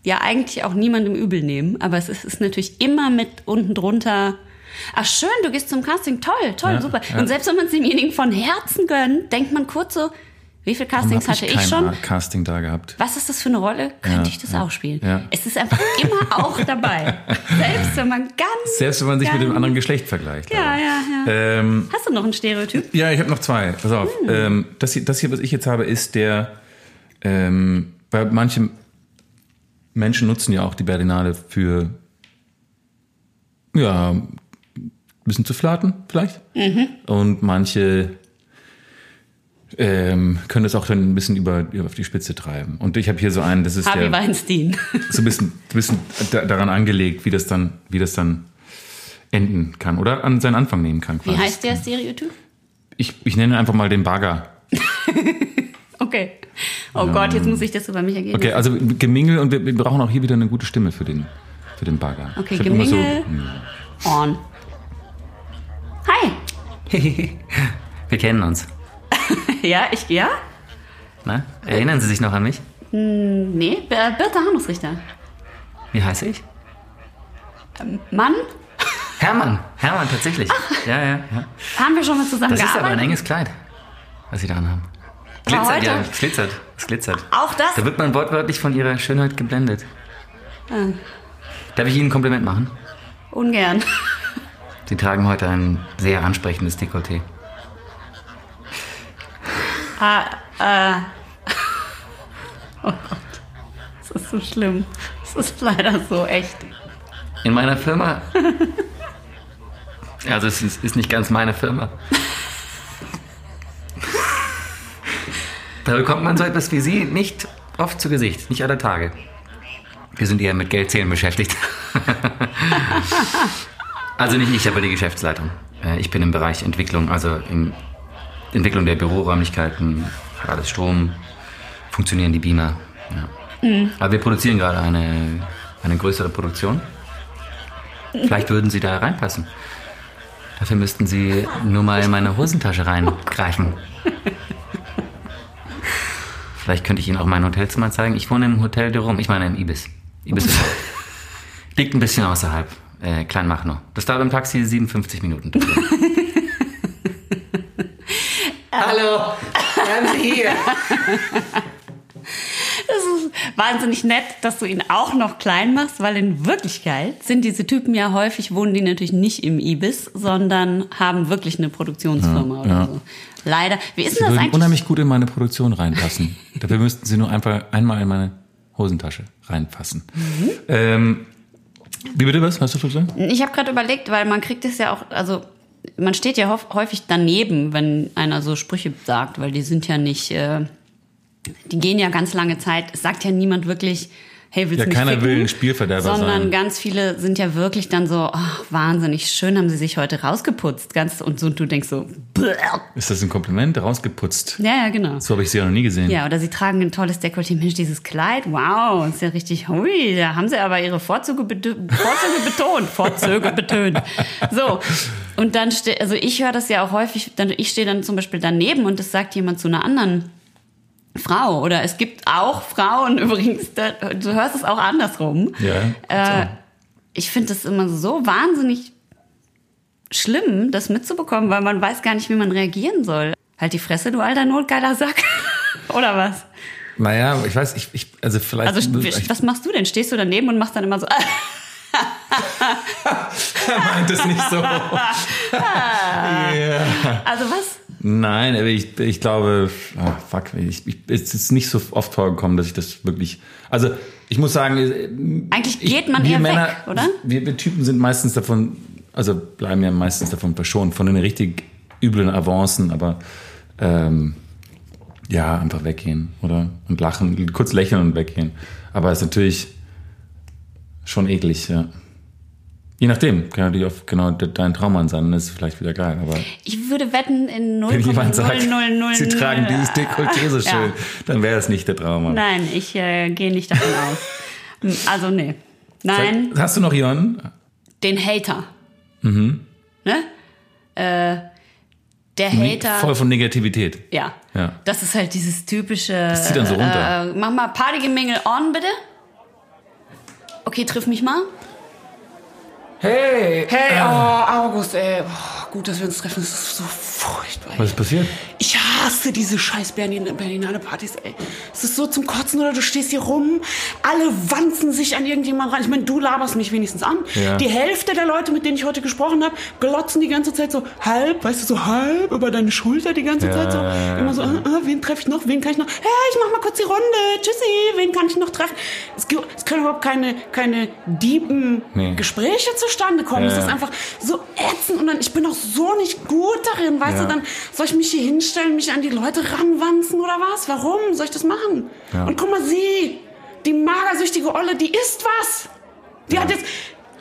ja eigentlich auch niemandem übel nehmen. Aber es ist, ist natürlich immer mit unten drunter. Ach schön, du gehst zum Casting. Toll, toll,
Ja,
super.
ja.
Und selbst wenn man es demjenigen von Herzen gönnt, denkt man kurz so, wie viele Castings hatte ich
kein
schon?
Casting da gehabt.
Was ist das für eine Rolle? Könnte ich das auch spielen?
ja.
Es ist einfach immer <laughs> auch dabei. Selbst wenn man ganz.
Selbst wenn man sich mit dem anderen Geschlecht vergleicht.
Ja,
aber.
ja, ja.
Ähm,
Hast du noch ein Stereotyp?
Ja, ich habe noch zwei. Pass auf.
Hm.
Ähm, das, hier, das hier, was ich jetzt habe, ist der, ähm, weil manche Menschen nutzen ja auch die Berlinale für, ja, ein bisschen zu flirten vielleicht.
Mhm.
Und manche ähm, können das auch dann ein bisschen über, über auf die Spitze treiben. Und ich habe hier so einen, das ist
Harvey
der,
Weinstein.
so ein bisschen, ein bisschen da, daran angelegt, wie das dann, wie das dann enden kann oder an seinen Anfang nehmen kann.
Wie
quasi.
heißt der Stereotyp?
Ich, ich nenne ihn einfach mal den Bagger. <laughs>
Okay. Oh Gott, jetzt muss ich das über mich ergeben.
Okay, also Gemingel und wir, wir brauchen auch hier wieder eine gute Stimme für den, für den Bagger.
Okay,
Ich
Gemingel.
So,
On. Hi. <laughs>
Wir kennen uns.
Ja, ich, ja?
Ne? Erinnern Sie sich noch an mich?
Nee, B- äh, Birte Hanusrichter.
Wie heiße ich?
Mann,
Hermann. Hermann, tatsächlich. Ja, ja, ja.
haben wir schon mal zusammen
Das ist aber ein enges Kleid, was Sie da anhaben.
Aber
Glitzert, ja. Es glitzert. Es glitzert.
Auch das?
Da wird man wortwörtlich von Ihrer Schönheit geblendet.
Ah.
Darf ich Ihnen ein Kompliment machen?
Ungern.
Sie tragen heute ein sehr ansprechendes Dekolleté.
Ah, äh. <laughs> Oh Gott. Das ist so schlimm. Das ist leider so echt.
In meiner Firma. Also es ist, ist nicht ganz meine Firma. Da bekommt man so etwas wie Sie nicht oft zu Gesicht, nicht alle Tage. Wir sind eher mit Geldzählen beschäftigt. <laughs> also nicht ich, aber die Geschäftsleitung. Äh, Ich bin im Bereich Entwicklung, also in Entwicklung der Büroräumlichkeiten, hat alles Strom, funktionieren die Beamer. Ja. Aber wir produzieren gerade eine, eine größere Produktion. Vielleicht würden Sie da reinpassen. Dafür müssten Sie nur mal in meine Hosentasche reingreifen. Vielleicht könnte ich Ihnen auch mein Hotelzimmer zeigen. Ich wohne im Hotel de Rum. Ich meine im Ibis. Ibis Hotel. Liegt ein bisschen außerhalb. Äh, Kleinmachnow. Das dauert im Taxi 57 Minuten. <laughs> Hallo, <laughs> bleiben Sie hier.
Das ist wahnsinnig nett, dass du ihn auch noch klein machst, weil in Wirklichkeit sind diese Typen ja häufig, wohnen die natürlich nicht im Ibis, sondern haben wirklich eine Produktionsfirma oder
ja.
so. Leider. Wie ist
Sie
denn das
würden
eigentlich?
unheimlich gut in meine Produktion reinpassen. Dafür müssten Sie nur einfach einmal in meine Hosentasche reinpassen.
Mhm.
Ähm, wie bitte was? Hast du schon gesagt?
Ich habe gerade überlegt, weil man kriegt es ja auch, also man steht ja häuf- häufig daneben, wenn einer so Sprüche sagt, weil die sind ja nicht, äh, die gehen ja ganz lange Zeit. Es sagt ja niemand wirklich, hey, willst
Ja,
du mich
keiner
ficken?
will ein Spielverderber
Sondern
sein. ganz
ganz viele sind ja wirklich dann so, ach, wahnsinnig schön haben sie sich heute rausgeputzt. Ganz, und so, und du denkst so, Bäh.
Ist das ein Kompliment? Rausgeputzt.
ja, ja, genau.
So habe ich sie ja noch nie gesehen.
Ja, oder sie tragen ein tolles Dekolleté. Mensch, dieses Kleid, wow, ist ja richtig, hui, da haben sie aber ihre Vorzüge, Vorzüge betont. Vorzüge betont. So, und dann, also ich höre das ja auch häufig, dann, ich stehe dann zum Beispiel daneben und das sagt jemand zu einer anderen Frau. Oder es gibt auch Frauen <laughs> übrigens, da, du hörst es auch andersrum.
Ja,
Äh, ich finde das immer so wahnsinnig schlimm, das mitzubekommen, weil man weiß gar nicht, wie man reagieren soll. Halt die Fresse, du alter notgeiler Sack. <laughs> Oder was?
Naja, ich weiß, ich, ich also vielleicht.
Also, was machst du denn? Stehst du daneben und machst dann immer so, <laughs> <laughs>
meint es nicht so.
also was?
Nein, ich, ich glaube, ah, fuck, ich, ich, es ist nicht so oft vorgekommen, dass ich das wirklich. Also ich muss sagen,
Eigentlich
ich,
geht man
wir
eher
Männer,
weg, oder?
Wir, wir Typen sind meistens davon, also bleiben ja meistens davon verschont, von den richtig üblen Avancen, aber ähm, ja, einfach weggehen, oder? Und lachen, kurz lächeln und weggehen. Aber es ist natürlich schon eklig, ja. Je nachdem, kann natürlich auch genau de- dein Traummann sein, dann ist es vielleicht wieder geil, aber
Ich würde wetten in
wenn jemand sagt,
0,0000.
sie tragen dieses Dekolleté so
Ja.
schön, dann wäre es nicht der Traummann.
Nein, ich äh, gehe nicht davon aus. <laughs> Also nee. Nein,
Hast du noch jemanden?
den Hater. Mhm. Ne? Äh, der Hater.
Voll von Negativität.
Ja.
Ja.
Das ist halt dieses typische. Das
zieht dann so runter.
Äh, mach mal Partygemengel on, bitte. Okay, triff mich mal.
Hey, hey, oh, August, ey. Oh, gut, dass wir uns treffen. Das ist so furchtbar.
Was ist passiert?
Ich hasse diese scheiß Berlin Berlinale Partys, ey. Es ist so zum Kotzen, oder du stehst hier rum, alle wanzen sich an irgendjemand ran. Ich meine, du laberst mich wenigstens an.
Ja.
Die Hälfte der Leute, mit denen ich heute gesprochen habe, glotzen die ganze Zeit so halb, weißt du, so halb über deine Schulter die ganze
Ja,
Zeit so. Immer so, ah, ah, wen treffe ich noch, wen kann ich noch? Hey, ich mach mal kurz die Runde, tschüssi, wen kann ich noch treffen? Es, es können überhaupt keine, keine deepen
Nee.
Gespräche zustande kommen. Es
Ja.
ist einfach so ätzend und dann, ich bin auch so nicht gut darin, weißt
Ja.
du, dann soll ich mich hier hinstellen, mich an die Leute ranwanzen oder was? Warum soll ich das machen?
Ja.
Und guck mal, sie, die magersüchtige Olle, die isst was. Die hat jetzt,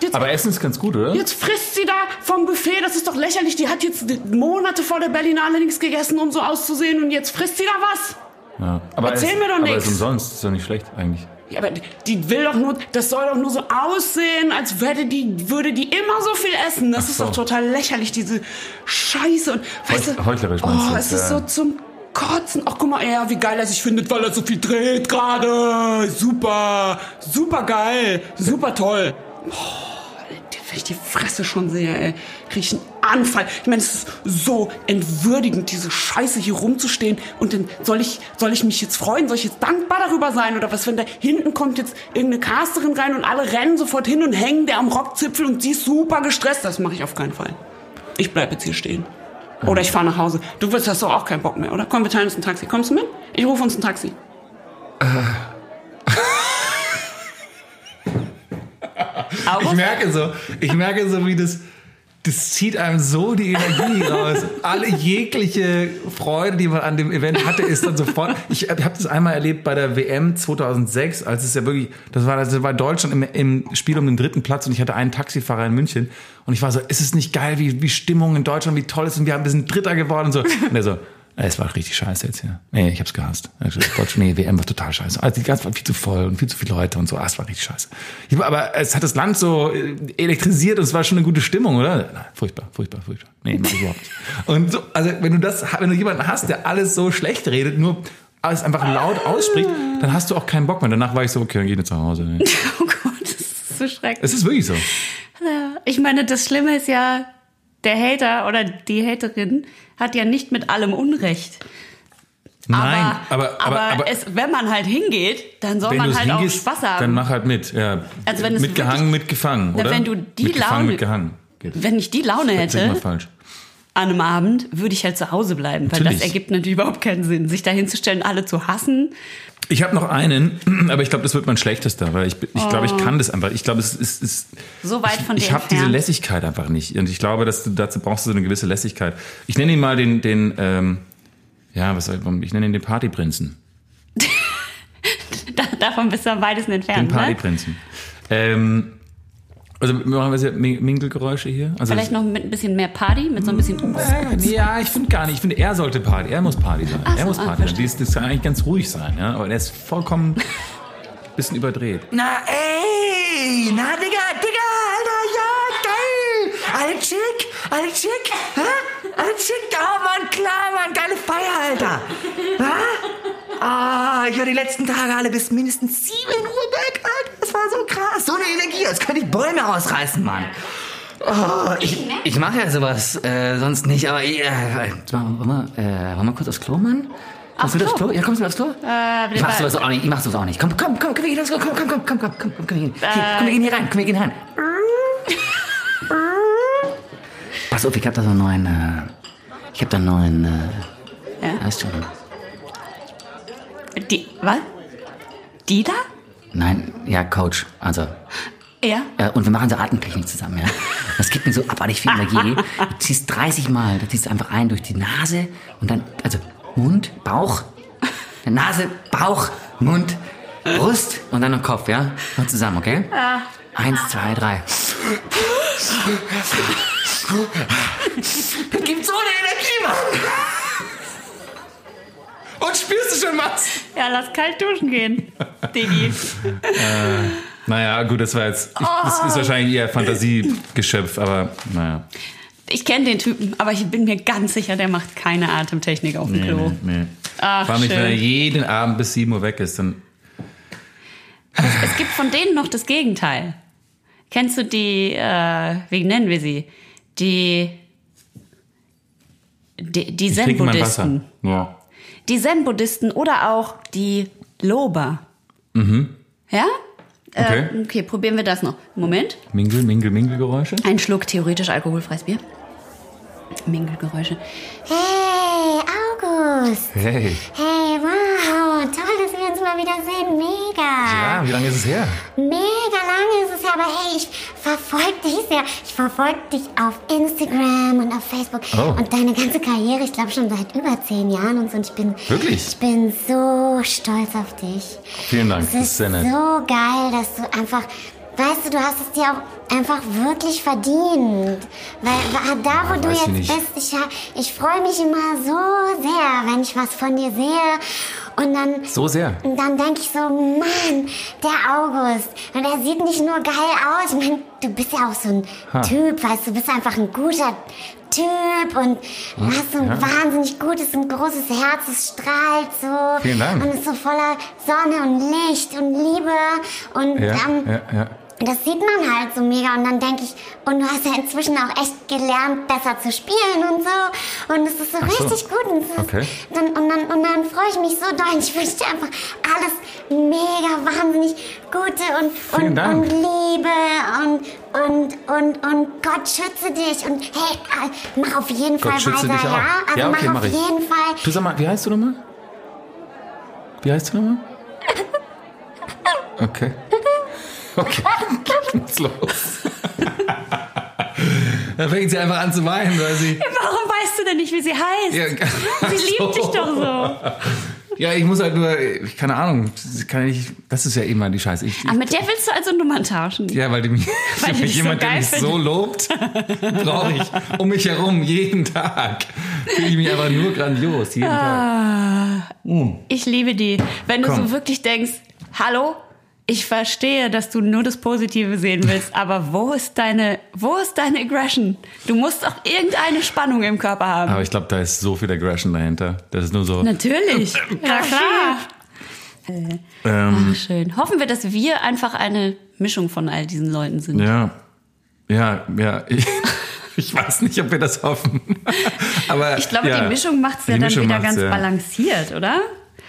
jetzt,
Aber Essen ist ganz gut, oder?
jetzt frisst sie da vom Buffet, das ist doch lächerlich. Die hat jetzt Monate vor der Berlinale nichts gegessen, um so auszusehen und jetzt frisst sie da was.
Ja. Aber
Erzähl
es,
mir doch
aber
nix.
ist umsonst, ist doch nicht schlecht eigentlich.
Ja, aber die- will doch nur, das soll doch nur so aussehen, als würde die, würde die immer so viel essen. Das
Ach
ist
so.
doch total lächerlich, diese Scheiße. Und, weißt du,
heuchlerisch meinst
oh,
du
es
jetzt,
ist
ja.
so zum Kotzen. Ach, guck mal, er, wie geil er sich findet, weil er so viel dreht gerade. Super, super geil, super toll. Wenn ich die Fresse schon sehe, ey, krieg ich einen Anfall. Ich meine, es ist so entwürdigend, diese Scheiße hier rumzustehen. Und dann soll ich, soll ich mich jetzt freuen? Soll ich jetzt dankbar darüber sein? Oder was, wenn da hinten kommt jetzt irgendeine Casterin rein und alle rennen sofort hin und hängen der am Rockzipfel und sie ist super gestresst? Das mache ich auf keinen Fall. Ich bleib jetzt hier stehen. Oder ich fahre nach Hause. Du wirst hast doch auch keinen Bock mehr, oder? Komm, wir teilen uns ein Taxi. Kommst du mit? Ich rufe uns ein Taxi. <laughs>
Ich
August?
merke so, ich merke so, wie das, das zieht einem so die Energie <laughs> raus. Alle jegliche Freude, die man an dem Event hatte, ist dann sofort. Ich habe das einmal erlebt bei der WM 2006, als es ja wirklich, das war, das war Deutschland im, im Spiel um den dritten Platz und ich hatte einen Taxifahrer in München und ich war so, ist es nicht geil, wie, wie Stimmung in Deutschland, wie toll es ist und wir haben ein bisschen Dritter geworden und so. Und er so, es war richtig scheiße jetzt hier. Nee, ich hab's gehasst. Deutschland, nee, WM war total scheiße. Also die ganze war viel zu voll und viel zu viele Leute und so. Ah, es war richtig scheiße. Ich, aber es hat das Land so äh, elektrisiert und es war schon eine gute Stimmung, oder? Nein, furchtbar, furchtbar, furchtbar. Nee, mach ich überhaupt nicht. Und so, also wenn du das, wenn du jemanden hast, der alles so schlecht redet, nur alles einfach laut ausspricht, dann hast du auch keinen Bock mehr. Danach war ich so, okay, dann geh ich jetzt nach Hause. Nee. <laughs>
Oh Gott, das ist so schrecklich.
Es ist wirklich so.
Ich meine, das Schlimme ist ja, der Hater oder die Haterin hat ja nicht mit allem Unrecht.
Nein,
aber,
aber, aber, aber,
es, wenn man halt hingeht, dann soll man halt
hingehst,
auch Spaß haben.
dann mach halt mit. Ja.
Also wenn es
mitgehangen,
wirklich-
mitgefangen, oder?
wenn du die
mitgefangen,
Laune-
mitgehangen.
Wenn ich die Laune hätte
falsch.
an einem Abend, würde ich halt zu Hause bleiben, weil
Natürlich.
das ergibt natürlich überhaupt keinen Sinn, sich da hinzustellen, alle zu hassen.
Ich habe noch einen, <clears throat> aber ich glaube, das wird mein schlechtester, weil ich, ich glaube, ich
Oh.
kann das einfach. Ich glaube, es ist, ist
So weit von
ich, ich habe diese. Lässigkeit einfach nicht. Und ich glaube, dass du dazu brauchst du so eine gewisse Lässigkeit. Ich nenne ihn mal den, den ähm, ja, was soll ich, ich nenne ihn den Partyprinzen. <laughs>
Da, davon bist du am weitesten
Den
entfernt. Ne?
Partyprinzen. Ähm, also machen wir jetzt Min- Mingelgeräusche hier. Also
Vielleicht noch mit ein bisschen mehr Party, mit so ein bisschen.
Äh, Ja, ich finde gar nicht. Ich finde, er sollte Party. Er muss Party sein.
Ach so,
er muss
ah,
Party sein. Das, das kann eigentlich ganz ruhig sein, ja. Aber er ist vollkommen <laughs> bisschen überdreht.
Na ey, na Digga, Digga, Alter, ja, geil. Alle chick, alle chick, hä? Alle chick, oh Mann, klar, Mann, geile Feier, Alter. <laughs> Hä? Ah, ich war die letzten Tage alle bis mindestens 7 Uhr weg, Alter. Das war so krass, so eine Energie, als könnte ich Bäume ausreißen, Mann. Oh, ich, ich mache ja sowas äh, sonst nicht, aber äh, wollen, wir, äh, wollen wir kurz aufs Klo, Mann? Kommst du
Aufs Klo?
Ja, kommst du aufs Klo?
Äh,
Ich mach sowas auch nicht, ich mach sowas auch nicht. Komm, komm, komm, komm, wir gehen aufs Klo, komm, komm, komm, komm, komm, komm, komm, komm, wir gehen. Hier, komm, wir gehen hier rein, komm, wir gehen rein. Pass auf, ich hab da so einen neuen, äh, ich hab da einen neuen, äh,
Ja?
weißt du,
Die, was? Die da?
nein, ja, Coach, also,
Ja.
Äh, und wir machen so Atemtechnik zusammen, ja. Das gibt mir so abartig viel Energie. <laughs> Du ziehst 30 Mal, du ziehst einfach ein durch die Nase und dann, also Mund, Bauch, Nase, Bauch, Mund, Brust und dann noch Kopf, ja? Und zusammen, okay? Eins, zwei, drei. <laughs> Das gibt so eine Energie, Mann.
Und spürst du schon was?
Ja, lass kalt duschen gehen, <laughs> Digi.
Naja, gut, das war jetzt. Ich, das ist wahrscheinlich eher Fantasiegeschöpf, aber naja.
Ich kenne den Typen, aber ich bin mir ganz sicher, der macht keine Atemtechnik auf dem
Nee,
Klo.
nee, nee.
Ach,
Vor allem nicht, wenn er
schön.
jeden Abend bis 7 Uhr weg ist, dann.
Es gibt von denen noch das Gegenteil. Kennst du die, äh, wie nennen wir sie? Die, die, die. Zen-Buddhisten.
Ja.
Die Zen-Buddhisten oder auch die Lober. Mhm. Ja?
Okay.
Äh, okay, probieren wir das noch. Moment.
Mingel, Mingel, Mingelgeräusche.
Ein Schluck theoretisch alkoholfreies Bier. Mingelgeräusche.
Hey, August!
Hey.
Hey, wow! Toll, dass wir mal wieder sehen. Mega!
Ja, wie lange ist es her?
Mega lange ist es ja, aber hey, ich verfolge dich sehr. Ich verfolge dich auf Instagram und auf Facebook.
Oh.
Und deine ganze Karriere, ich glaube schon seit über zehn Jahren und so. Und ich bin,
Wirklich?
Ich bin so stolz auf dich.
Vielen Dank,
Es
das
ist
ist sehr nett.
so geil, dass du einfach, weißt du, du hast es dir auch einfach wirklich verdient. Weil da, wo du
Weiß ich
jetzt
nicht.
bist, ich, ich freue mich immer so sehr, wenn ich was von dir sehe. Und dann,
So sehr.
und dann denke ich so, Mann, der August. Und er sieht nicht nur geil aus. Ich meine, du bist ja auch so ein
Ha.
Typ, weißt du, du bist einfach ein guter Typ und du hast so ein
ja.
wahnsinnig gutes und großes Herz, es strahlt so.
Vielen Dank.
Und ist so voller Sonne und Licht und Liebe. Und
Ja,
ähm,
ja, ja.
Das sieht man halt so mega und dann denke ich, und du hast ja inzwischen auch echt gelernt, besser zu spielen und so. Und es ist so
so.
richtig gut. Und, ist,
Okay.
dann, und, dann, und dann freue ich mich so doll. Und Ich wünsche dir einfach alles mega wahnsinnig Gute und,
Vielen
und,
Dank.
und Liebe und, und, und, und Gott schütze dich. Und hey, äh, mach auf jeden
Gott
Fall weiter, ja? Also
Ja, okay,
mach
mach
auf
ich.
jeden Fall.
Du sag mal, wie heißt du nochmal? Wie heißt du nochmal? Okay. <laughs> Okay, <laughs> geht's los. <laughs> Dann fängt sie einfach an zu weinen, weil sie.
Warum weißt du denn nicht, wie sie heißt?
Ja, <laughs>
sie liebt dich doch so.
Ja, ich muss halt nur, keine Ahnung, das kann ich, das ist ja immer die Scheiße. Ich,
Ach, mit der willst du also Nummern tauschen?
ja, weil die mich,
Weil die dich so
jemand, der mich so lobt, brauche ich um mich herum jeden Tag. Fühle ich mich einfach nur grandios, jeden
Ah.
Tag.
Ich liebe die. Wenn du
Komm.
so wirklich denkst, hallo, ich verstehe, dass du nur das Positive sehen willst, aber wo ist deine, wo ist deine Aggression? Du musst doch irgendeine Spannung im Körper haben.
Aber ich glaube, da ist so viel Aggression dahinter. Das ist nur so.
Natürlich. <laughs> Ja, klar.
Ähm,
Ach, schön. Hoffen wir, dass wir einfach eine Mischung von all diesen Leuten sind.
ja, ja, ja. <laughs> Ich, ich weiß nicht, ob wir das hoffen. <laughs> Aber
Ich glaube,
ja,
die Mischung macht es ja
die
dann
Mischung
wieder ganz
ja.
balanciert, oder?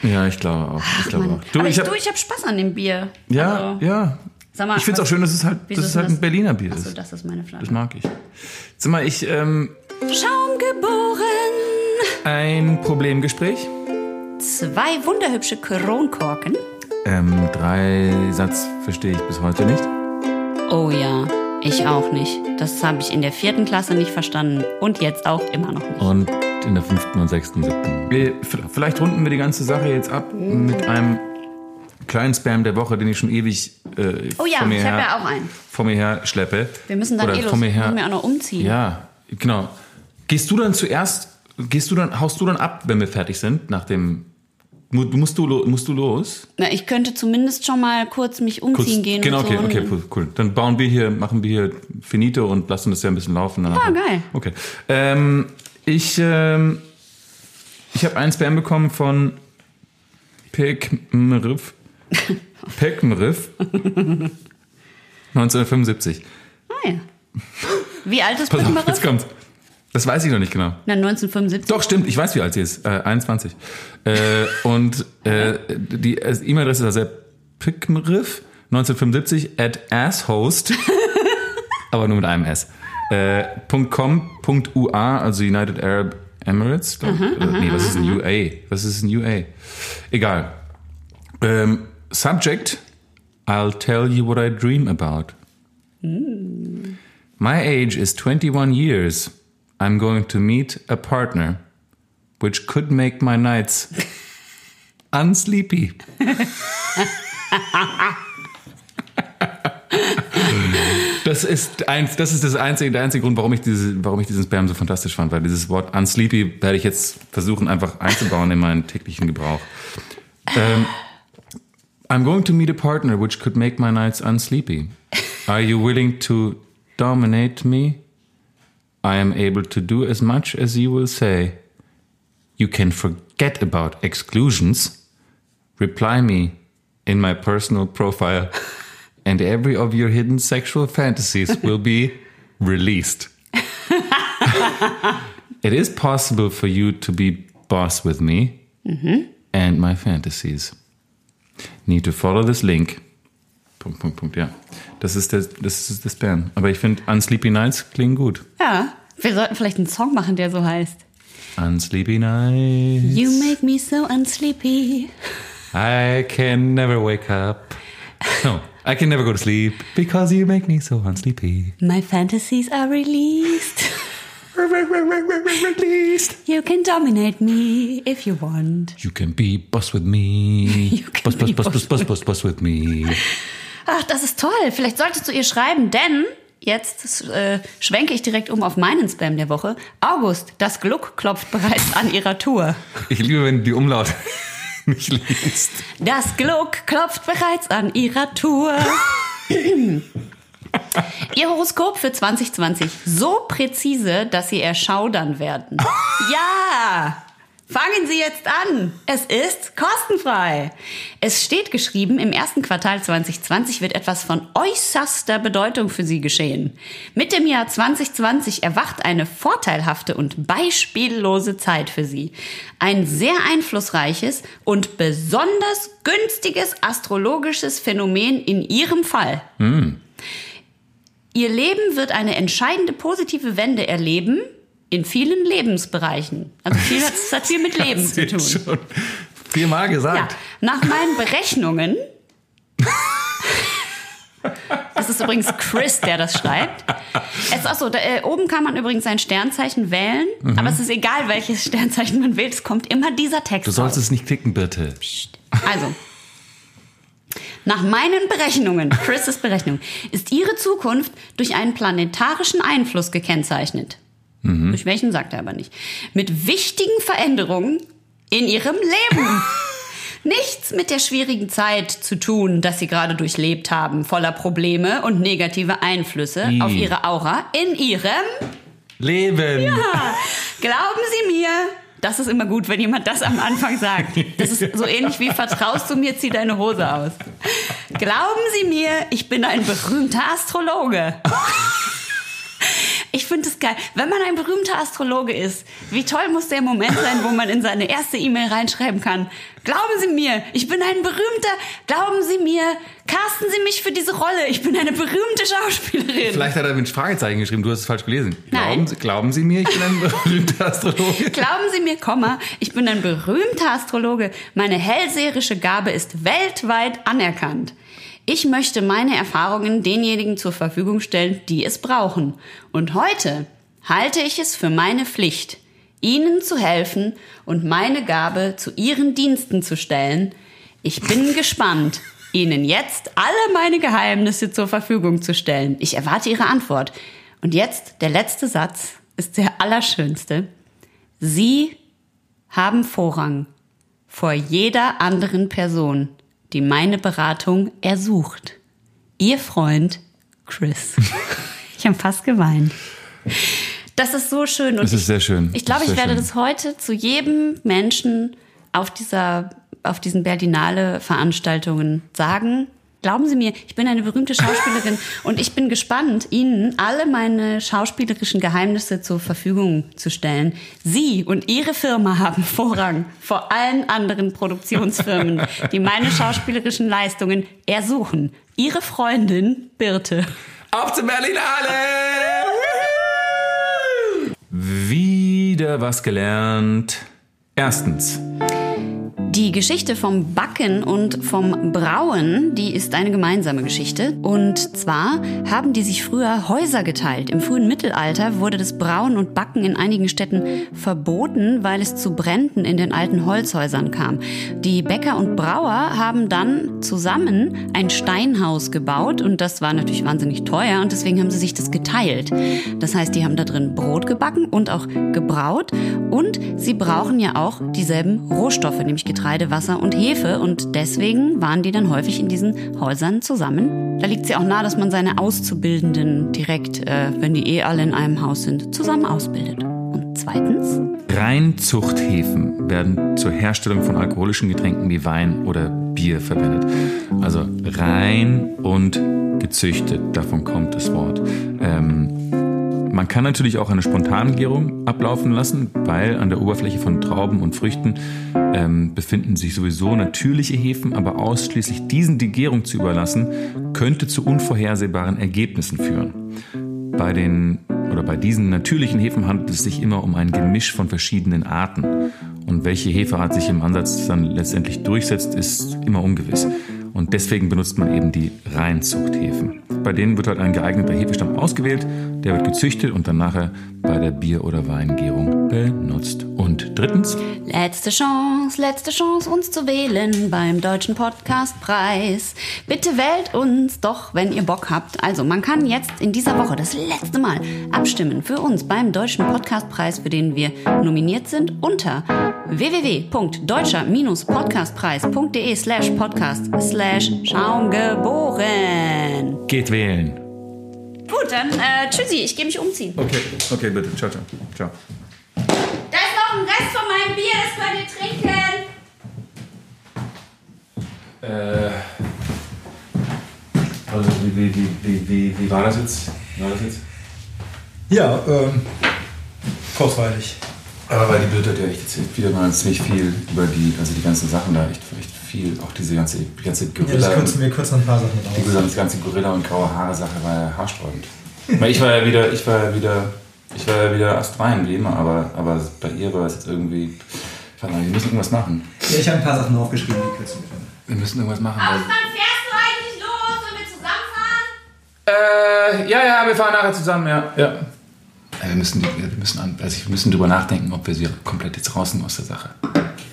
Ja, ich glaube auch. Ich glaube
Mann.
auch. Du,
Aber
ich
ich,
hab,
du, ich habe Spaß an dem Bier.
ja,
Also,
ja.
Sag mal,
ich finde es auch schön, dass es halt, dass es halt
das-
ein Berliner Bier
Achso,
ist.
das ist meine Flasche.
Das mag ich. Sag mal, ich, ähm,
Schaum geboren.
ein Problemgespräch.
Zwei wunderhübsche Kronkorken.
Ähm, drei Satz verstehe ich bis heute nicht.
Oh ja, ich auch nicht. Das habe ich in der vierten Klasse nicht verstanden und jetzt auch immer noch nicht.
Und in der fünften und sechsten, siebten. Wir, vielleicht runden wir die ganze Sache jetzt ab mit einem kleinen Spam der Woche, den ich schon ewig äh,
Oh ja,
vor mir
ich
her,
ja auch einen.
vor mir her schleppe.
Wir müssen dann
Oder
eh los.
vor mir her.
Müssen wir auch noch umziehen.
Ja, genau. Gehst du dann zuerst, gehst du dann, haust du dann ab, wenn wir fertig sind, nach dem, musst du, musst du los?
Na, ich könnte zumindest schon mal kurz mich umziehen gehen.
Genau,
und so
okay, okay, cool. Dann bauen wir hier, machen wir hier Finito und lassen das ja ein bisschen laufen.
Ah, geil.
Okay. Ähm, ich ähm, ich habe einen Spam bekommen von Pekmriff. Pekmriff. 1975.
Ah, ja. Wie alt ist
Pass auf, jetzt kommt's. Das weiß ich noch nicht genau.
Na, 1975.
Doch, stimmt, ich weiß, wie alt sie ist. Äh, 21. Äh, und äh, die äh, E-Mail-Adresse ist also Pickmriff 1975 at asshost, <laughs> aber nur mit einem S. Äh, .com, .ua, also United Arab Emirates. glaub ich. Oder, nee, was ist ein UA? Was ist ein UA? Egal. Ähm, subject, I'll tell you what I dream about. My age is 21 years. I'm going to meet a partner, which could make my nights unsleepy. <laughs> Das ist eins, das ist das einzige, der einzige Grund, warum ich diese, warum ich diesen Spam so fantastisch fand, weil dieses Wort unsleepy werde ich jetzt versuchen einfach einzubauen in meinen täglichen Gebrauch. Ähm, I'm going to meet a partner which could make my nights unsleepy. Are you willing to dominate me? I am able to do as much as you will say. You can forget about exclusions. Reply me in my personal profile, <laughs> and every of your hidden sexual fantasies will be <laughs> released. <laughs> it is possible for you to be boss with me mm-hmm. and my fantasies. Need to follow this link. Punkt, Punkt, Punkt, ja. Das ist der, das ist das Spam. Aber ich finde, Unsleepy Nights klingen gut.
Ja, wir sollten vielleicht einen Song machen, der so heißt.
Unsleepy Nights.
You make me so unsleepy.
I can never wake up. No, I can never go to sleep because you make me so unsleepy.
My fantasies are released.
Released.
You can dominate me if you want.
You can be boss with me. <laughs>
You can
boss, boss, boss
boss,
boss, boss, boss with me. <laughs>
Ach, das ist toll. Vielleicht solltest du ihr schreiben, denn jetzt äh, schwenke ich direkt um auf meinen Spam der Woche. August, das Gluck klopft bereits an ihrer Tour.
Ich liebe, wenn du die Umlaute <laughs> nicht liest.
Das Gluck klopft bereits an ihrer Tour. Ihr Horoskop für 2020. So präzise, dass Sie erschaudern werden. Ja! Fangen Sie jetzt an. Es ist kostenfrei. Es steht geschrieben, im ersten Quartal 2020 wird etwas von äußerster Bedeutung für Sie geschehen. Mit dem Jahr 2020 erwacht eine vorteilhafte und beispiellose Zeit für Sie. Ein sehr einflussreiches und besonders günstiges astrologisches Phänomen in Ihrem Fall. Ihr Leben wird eine entscheidende positive Wende erleben in vielen Lebensbereichen. Also viel, es hat viel mit <laughs> Leben zu tun.
Schon viermal
Ja,
gesagt.
nach meinen Berechnungen. <laughs> Das ist übrigens Chris, der das schreibt. Es ist auch so, da, äh, oben kann man übrigens sein Sternzeichen wählen, aber es ist egal, welches Sternzeichen man wählt, es kommt immer dieser Text
Du sollst
raus.
es nicht klicken, bitte.
Also, nach meinen Berechnungen, Chris' Berechnung, ist ihre Zukunft durch einen planetarischen Einfluss gekennzeichnet. Durch welchen sagt er aber nicht. Mit wichtigen Veränderungen in ihrem Leben. <laughs> Nichts mit der schwierigen Zeit zu tun, das sie gerade durchlebt haben, voller Probleme und negative Einflüsse
I.
auf ihre Aura in ihrem
Leben.
Glauben Sie mir, das ist immer gut, wenn jemand das am Anfang sagt. Das ist so ähnlich wie vertraust du mir, zieh deine Hose aus. Glauben Sie mir, ich bin ein berühmter Astrologe. <laughs> Ich finde es geil. Wenn man ein berühmter Astrologe ist, wie toll muss der Moment sein, wo man in seine erste E-Mail reinschreiben kann. Glauben Sie mir, ich bin ein berühmter, glauben Sie mir, casten Sie mich für diese Rolle. Ich bin eine berühmte Schauspielerin.
Vielleicht hat er mit Fragezeichen geschrieben, du hast es falsch gelesen.
Nein.
Glauben, Sie, glauben Sie mir, ich bin ein <laughs> berühmter Astrologe?
Glauben Sie mir, Komma, ich bin ein berühmter Astrologe. Meine hellseherische Gabe ist weltweit anerkannt. Ich möchte meine Erfahrungen denjenigen zur Verfügung stellen, die es brauchen. Und heute halte ich es für meine Pflicht, Ihnen zu helfen und meine Gabe zu Ihren Diensten zu stellen. Ich bin gespannt, Ihnen jetzt alle meine Geheimnisse zur Verfügung zu stellen. Ich erwarte Ihre Antwort. Und jetzt der letzte Satz ist der allerschönste. Sie haben Vorrang vor jeder anderen Person, die meine Beratung ersucht. Ihr Freund Chris. <laughs> Ich habe fast geweint. Das ist so schön. Und
Das ist sehr schön.
Ich glaube, ich werde
schön.
das heute zu jedem Menschen auf dieser, auf diesen Berlinale Veranstaltungen sagen. Glauben Sie mir, ich bin eine berühmte Schauspielerin <laughs> und ich bin gespannt, Ihnen alle meine schauspielerischen Geheimnisse zur Verfügung zu stellen. Sie und Ihre Firma haben Vorrang vor allen anderen Produktionsfirmen, die meine schauspielerischen Leistungen ersuchen. Ihre Freundin Birte.
Auf zur Berlinale! Wieder was gelernt. Erstens,
Die Geschichte vom Backen und vom Brauen, die ist eine gemeinsame Geschichte. Und zwar haben die sich früher Häuser geteilt. Im frühen Mittelalter wurde das Brauen und Backen in einigen Städten verboten, weil es zu Bränden in den alten Holzhäusern kam. Die Bäcker und Brauer haben dann zusammen ein Steinhaus gebaut und das war natürlich wahnsinnig teuer und deswegen haben sie sich das geteilt. Das heißt, die haben da drin Brot gebacken und auch gebraut und sie brauchen ja auch dieselben Rohstoffe, nämlich Getreide, Wasser und Hefe und deswegen waren die dann häufig in diesen Häusern zusammen. Da liegt es ja auch nahe, dass man seine Auszubildenden direkt, äh, wenn die eh alle in einem Haus sind, zusammen ausbildet. Und zweitens,
Reinzuchthäfen werden zur Herstellung von alkoholischen Getränken wie Wein oder Bier verwendet. Also rein und gezüchtet, davon kommt das Wort. Ähm, man kann natürlich auch eine Spontangärung ablaufen lassen, weil an der Oberfläche von Trauben und Früchten ähm, befinden sich sowieso natürliche Hefen, aber ausschließlich diesen die Gärung zu überlassen, könnte zu unvorhersehbaren Ergebnissen führen. Bei den oder bei diesen natürlichen Hefen handelt es sich immer um ein Gemisch von verschiedenen Arten. Und welche Hefeart sich im Ansatz dann letztendlich durchsetzt, ist immer ungewiss. Und deswegen benutzt man eben die Reinzuchthäfen. Bei denen wird halt ein geeigneter Hefestamm ausgewählt, der wird gezüchtet und dann nachher bei der Bier- oder Weingärung benutzt. Und drittens,
letzte Chance, letzte Chance, uns zu wählen beim Deutschen Podcastpreis. Bitte wählt uns doch, wenn ihr Bock habt. Also, man kann jetzt in dieser Woche das letzte Mal abstimmen für uns beim Deutschen Podcastpreis, für den wir nominiert sind, unter www.deutscher-podcastpreis.de slash podcast slash schaumgeboren.
geht wählen.
Gut, dann äh, tschüssi, ich gehe mich umziehen.
Okay, okay, bitte. Ciao, ciao. Ciao.
Da ist noch ein Rest von meinem Bier, das könnt ihr trinken.
Äh, also wie, wie, wie, wie, wie, wie war das jetzt? War das jetzt?
Ja, ähm, kurzweilig.
Aber weil die Birte hat ja echt wieder mal ziemlich viel über die, also die ganzen Sachen da, echt, echt viel, auch diese ganze, die ganze
Ja,
Gorilla,
das kürzen, wir kürzen ein paar Sachen
die
aus.
gesamte ganze Gorilla und graue Haare Sache war ja haarsträubend. <laughs> weil ich war ja wieder, ich war ja wieder, ich war ja wieder astrein wie immer, aber, aber bei ihr war es jetzt irgendwie, warte mal, wir müssen irgendwas machen.
Ja, ich habe ein paar Sachen aufgeschrieben, die kürzen wir dann.
Wir müssen irgendwas machen, weil,
Wann fährst du eigentlich los? Sollen wir zusammenfahren?
Äh, ja, ja, wir fahren nachher zusammen, ja. ja. Wir müssen, wir müssen, an- also wir müssen drüber nachdenken, ob wir sie komplett jetzt rausnehmen aus der Sache.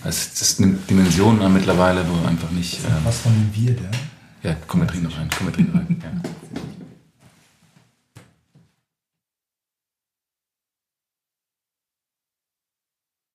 Das, das nimmt Dimensionen an mittlerweile, wo einfach nicht. Ähm,
Was von dem wir da?
ja, komm, wir trinken noch rein. Komm, wir noch rein. Ja.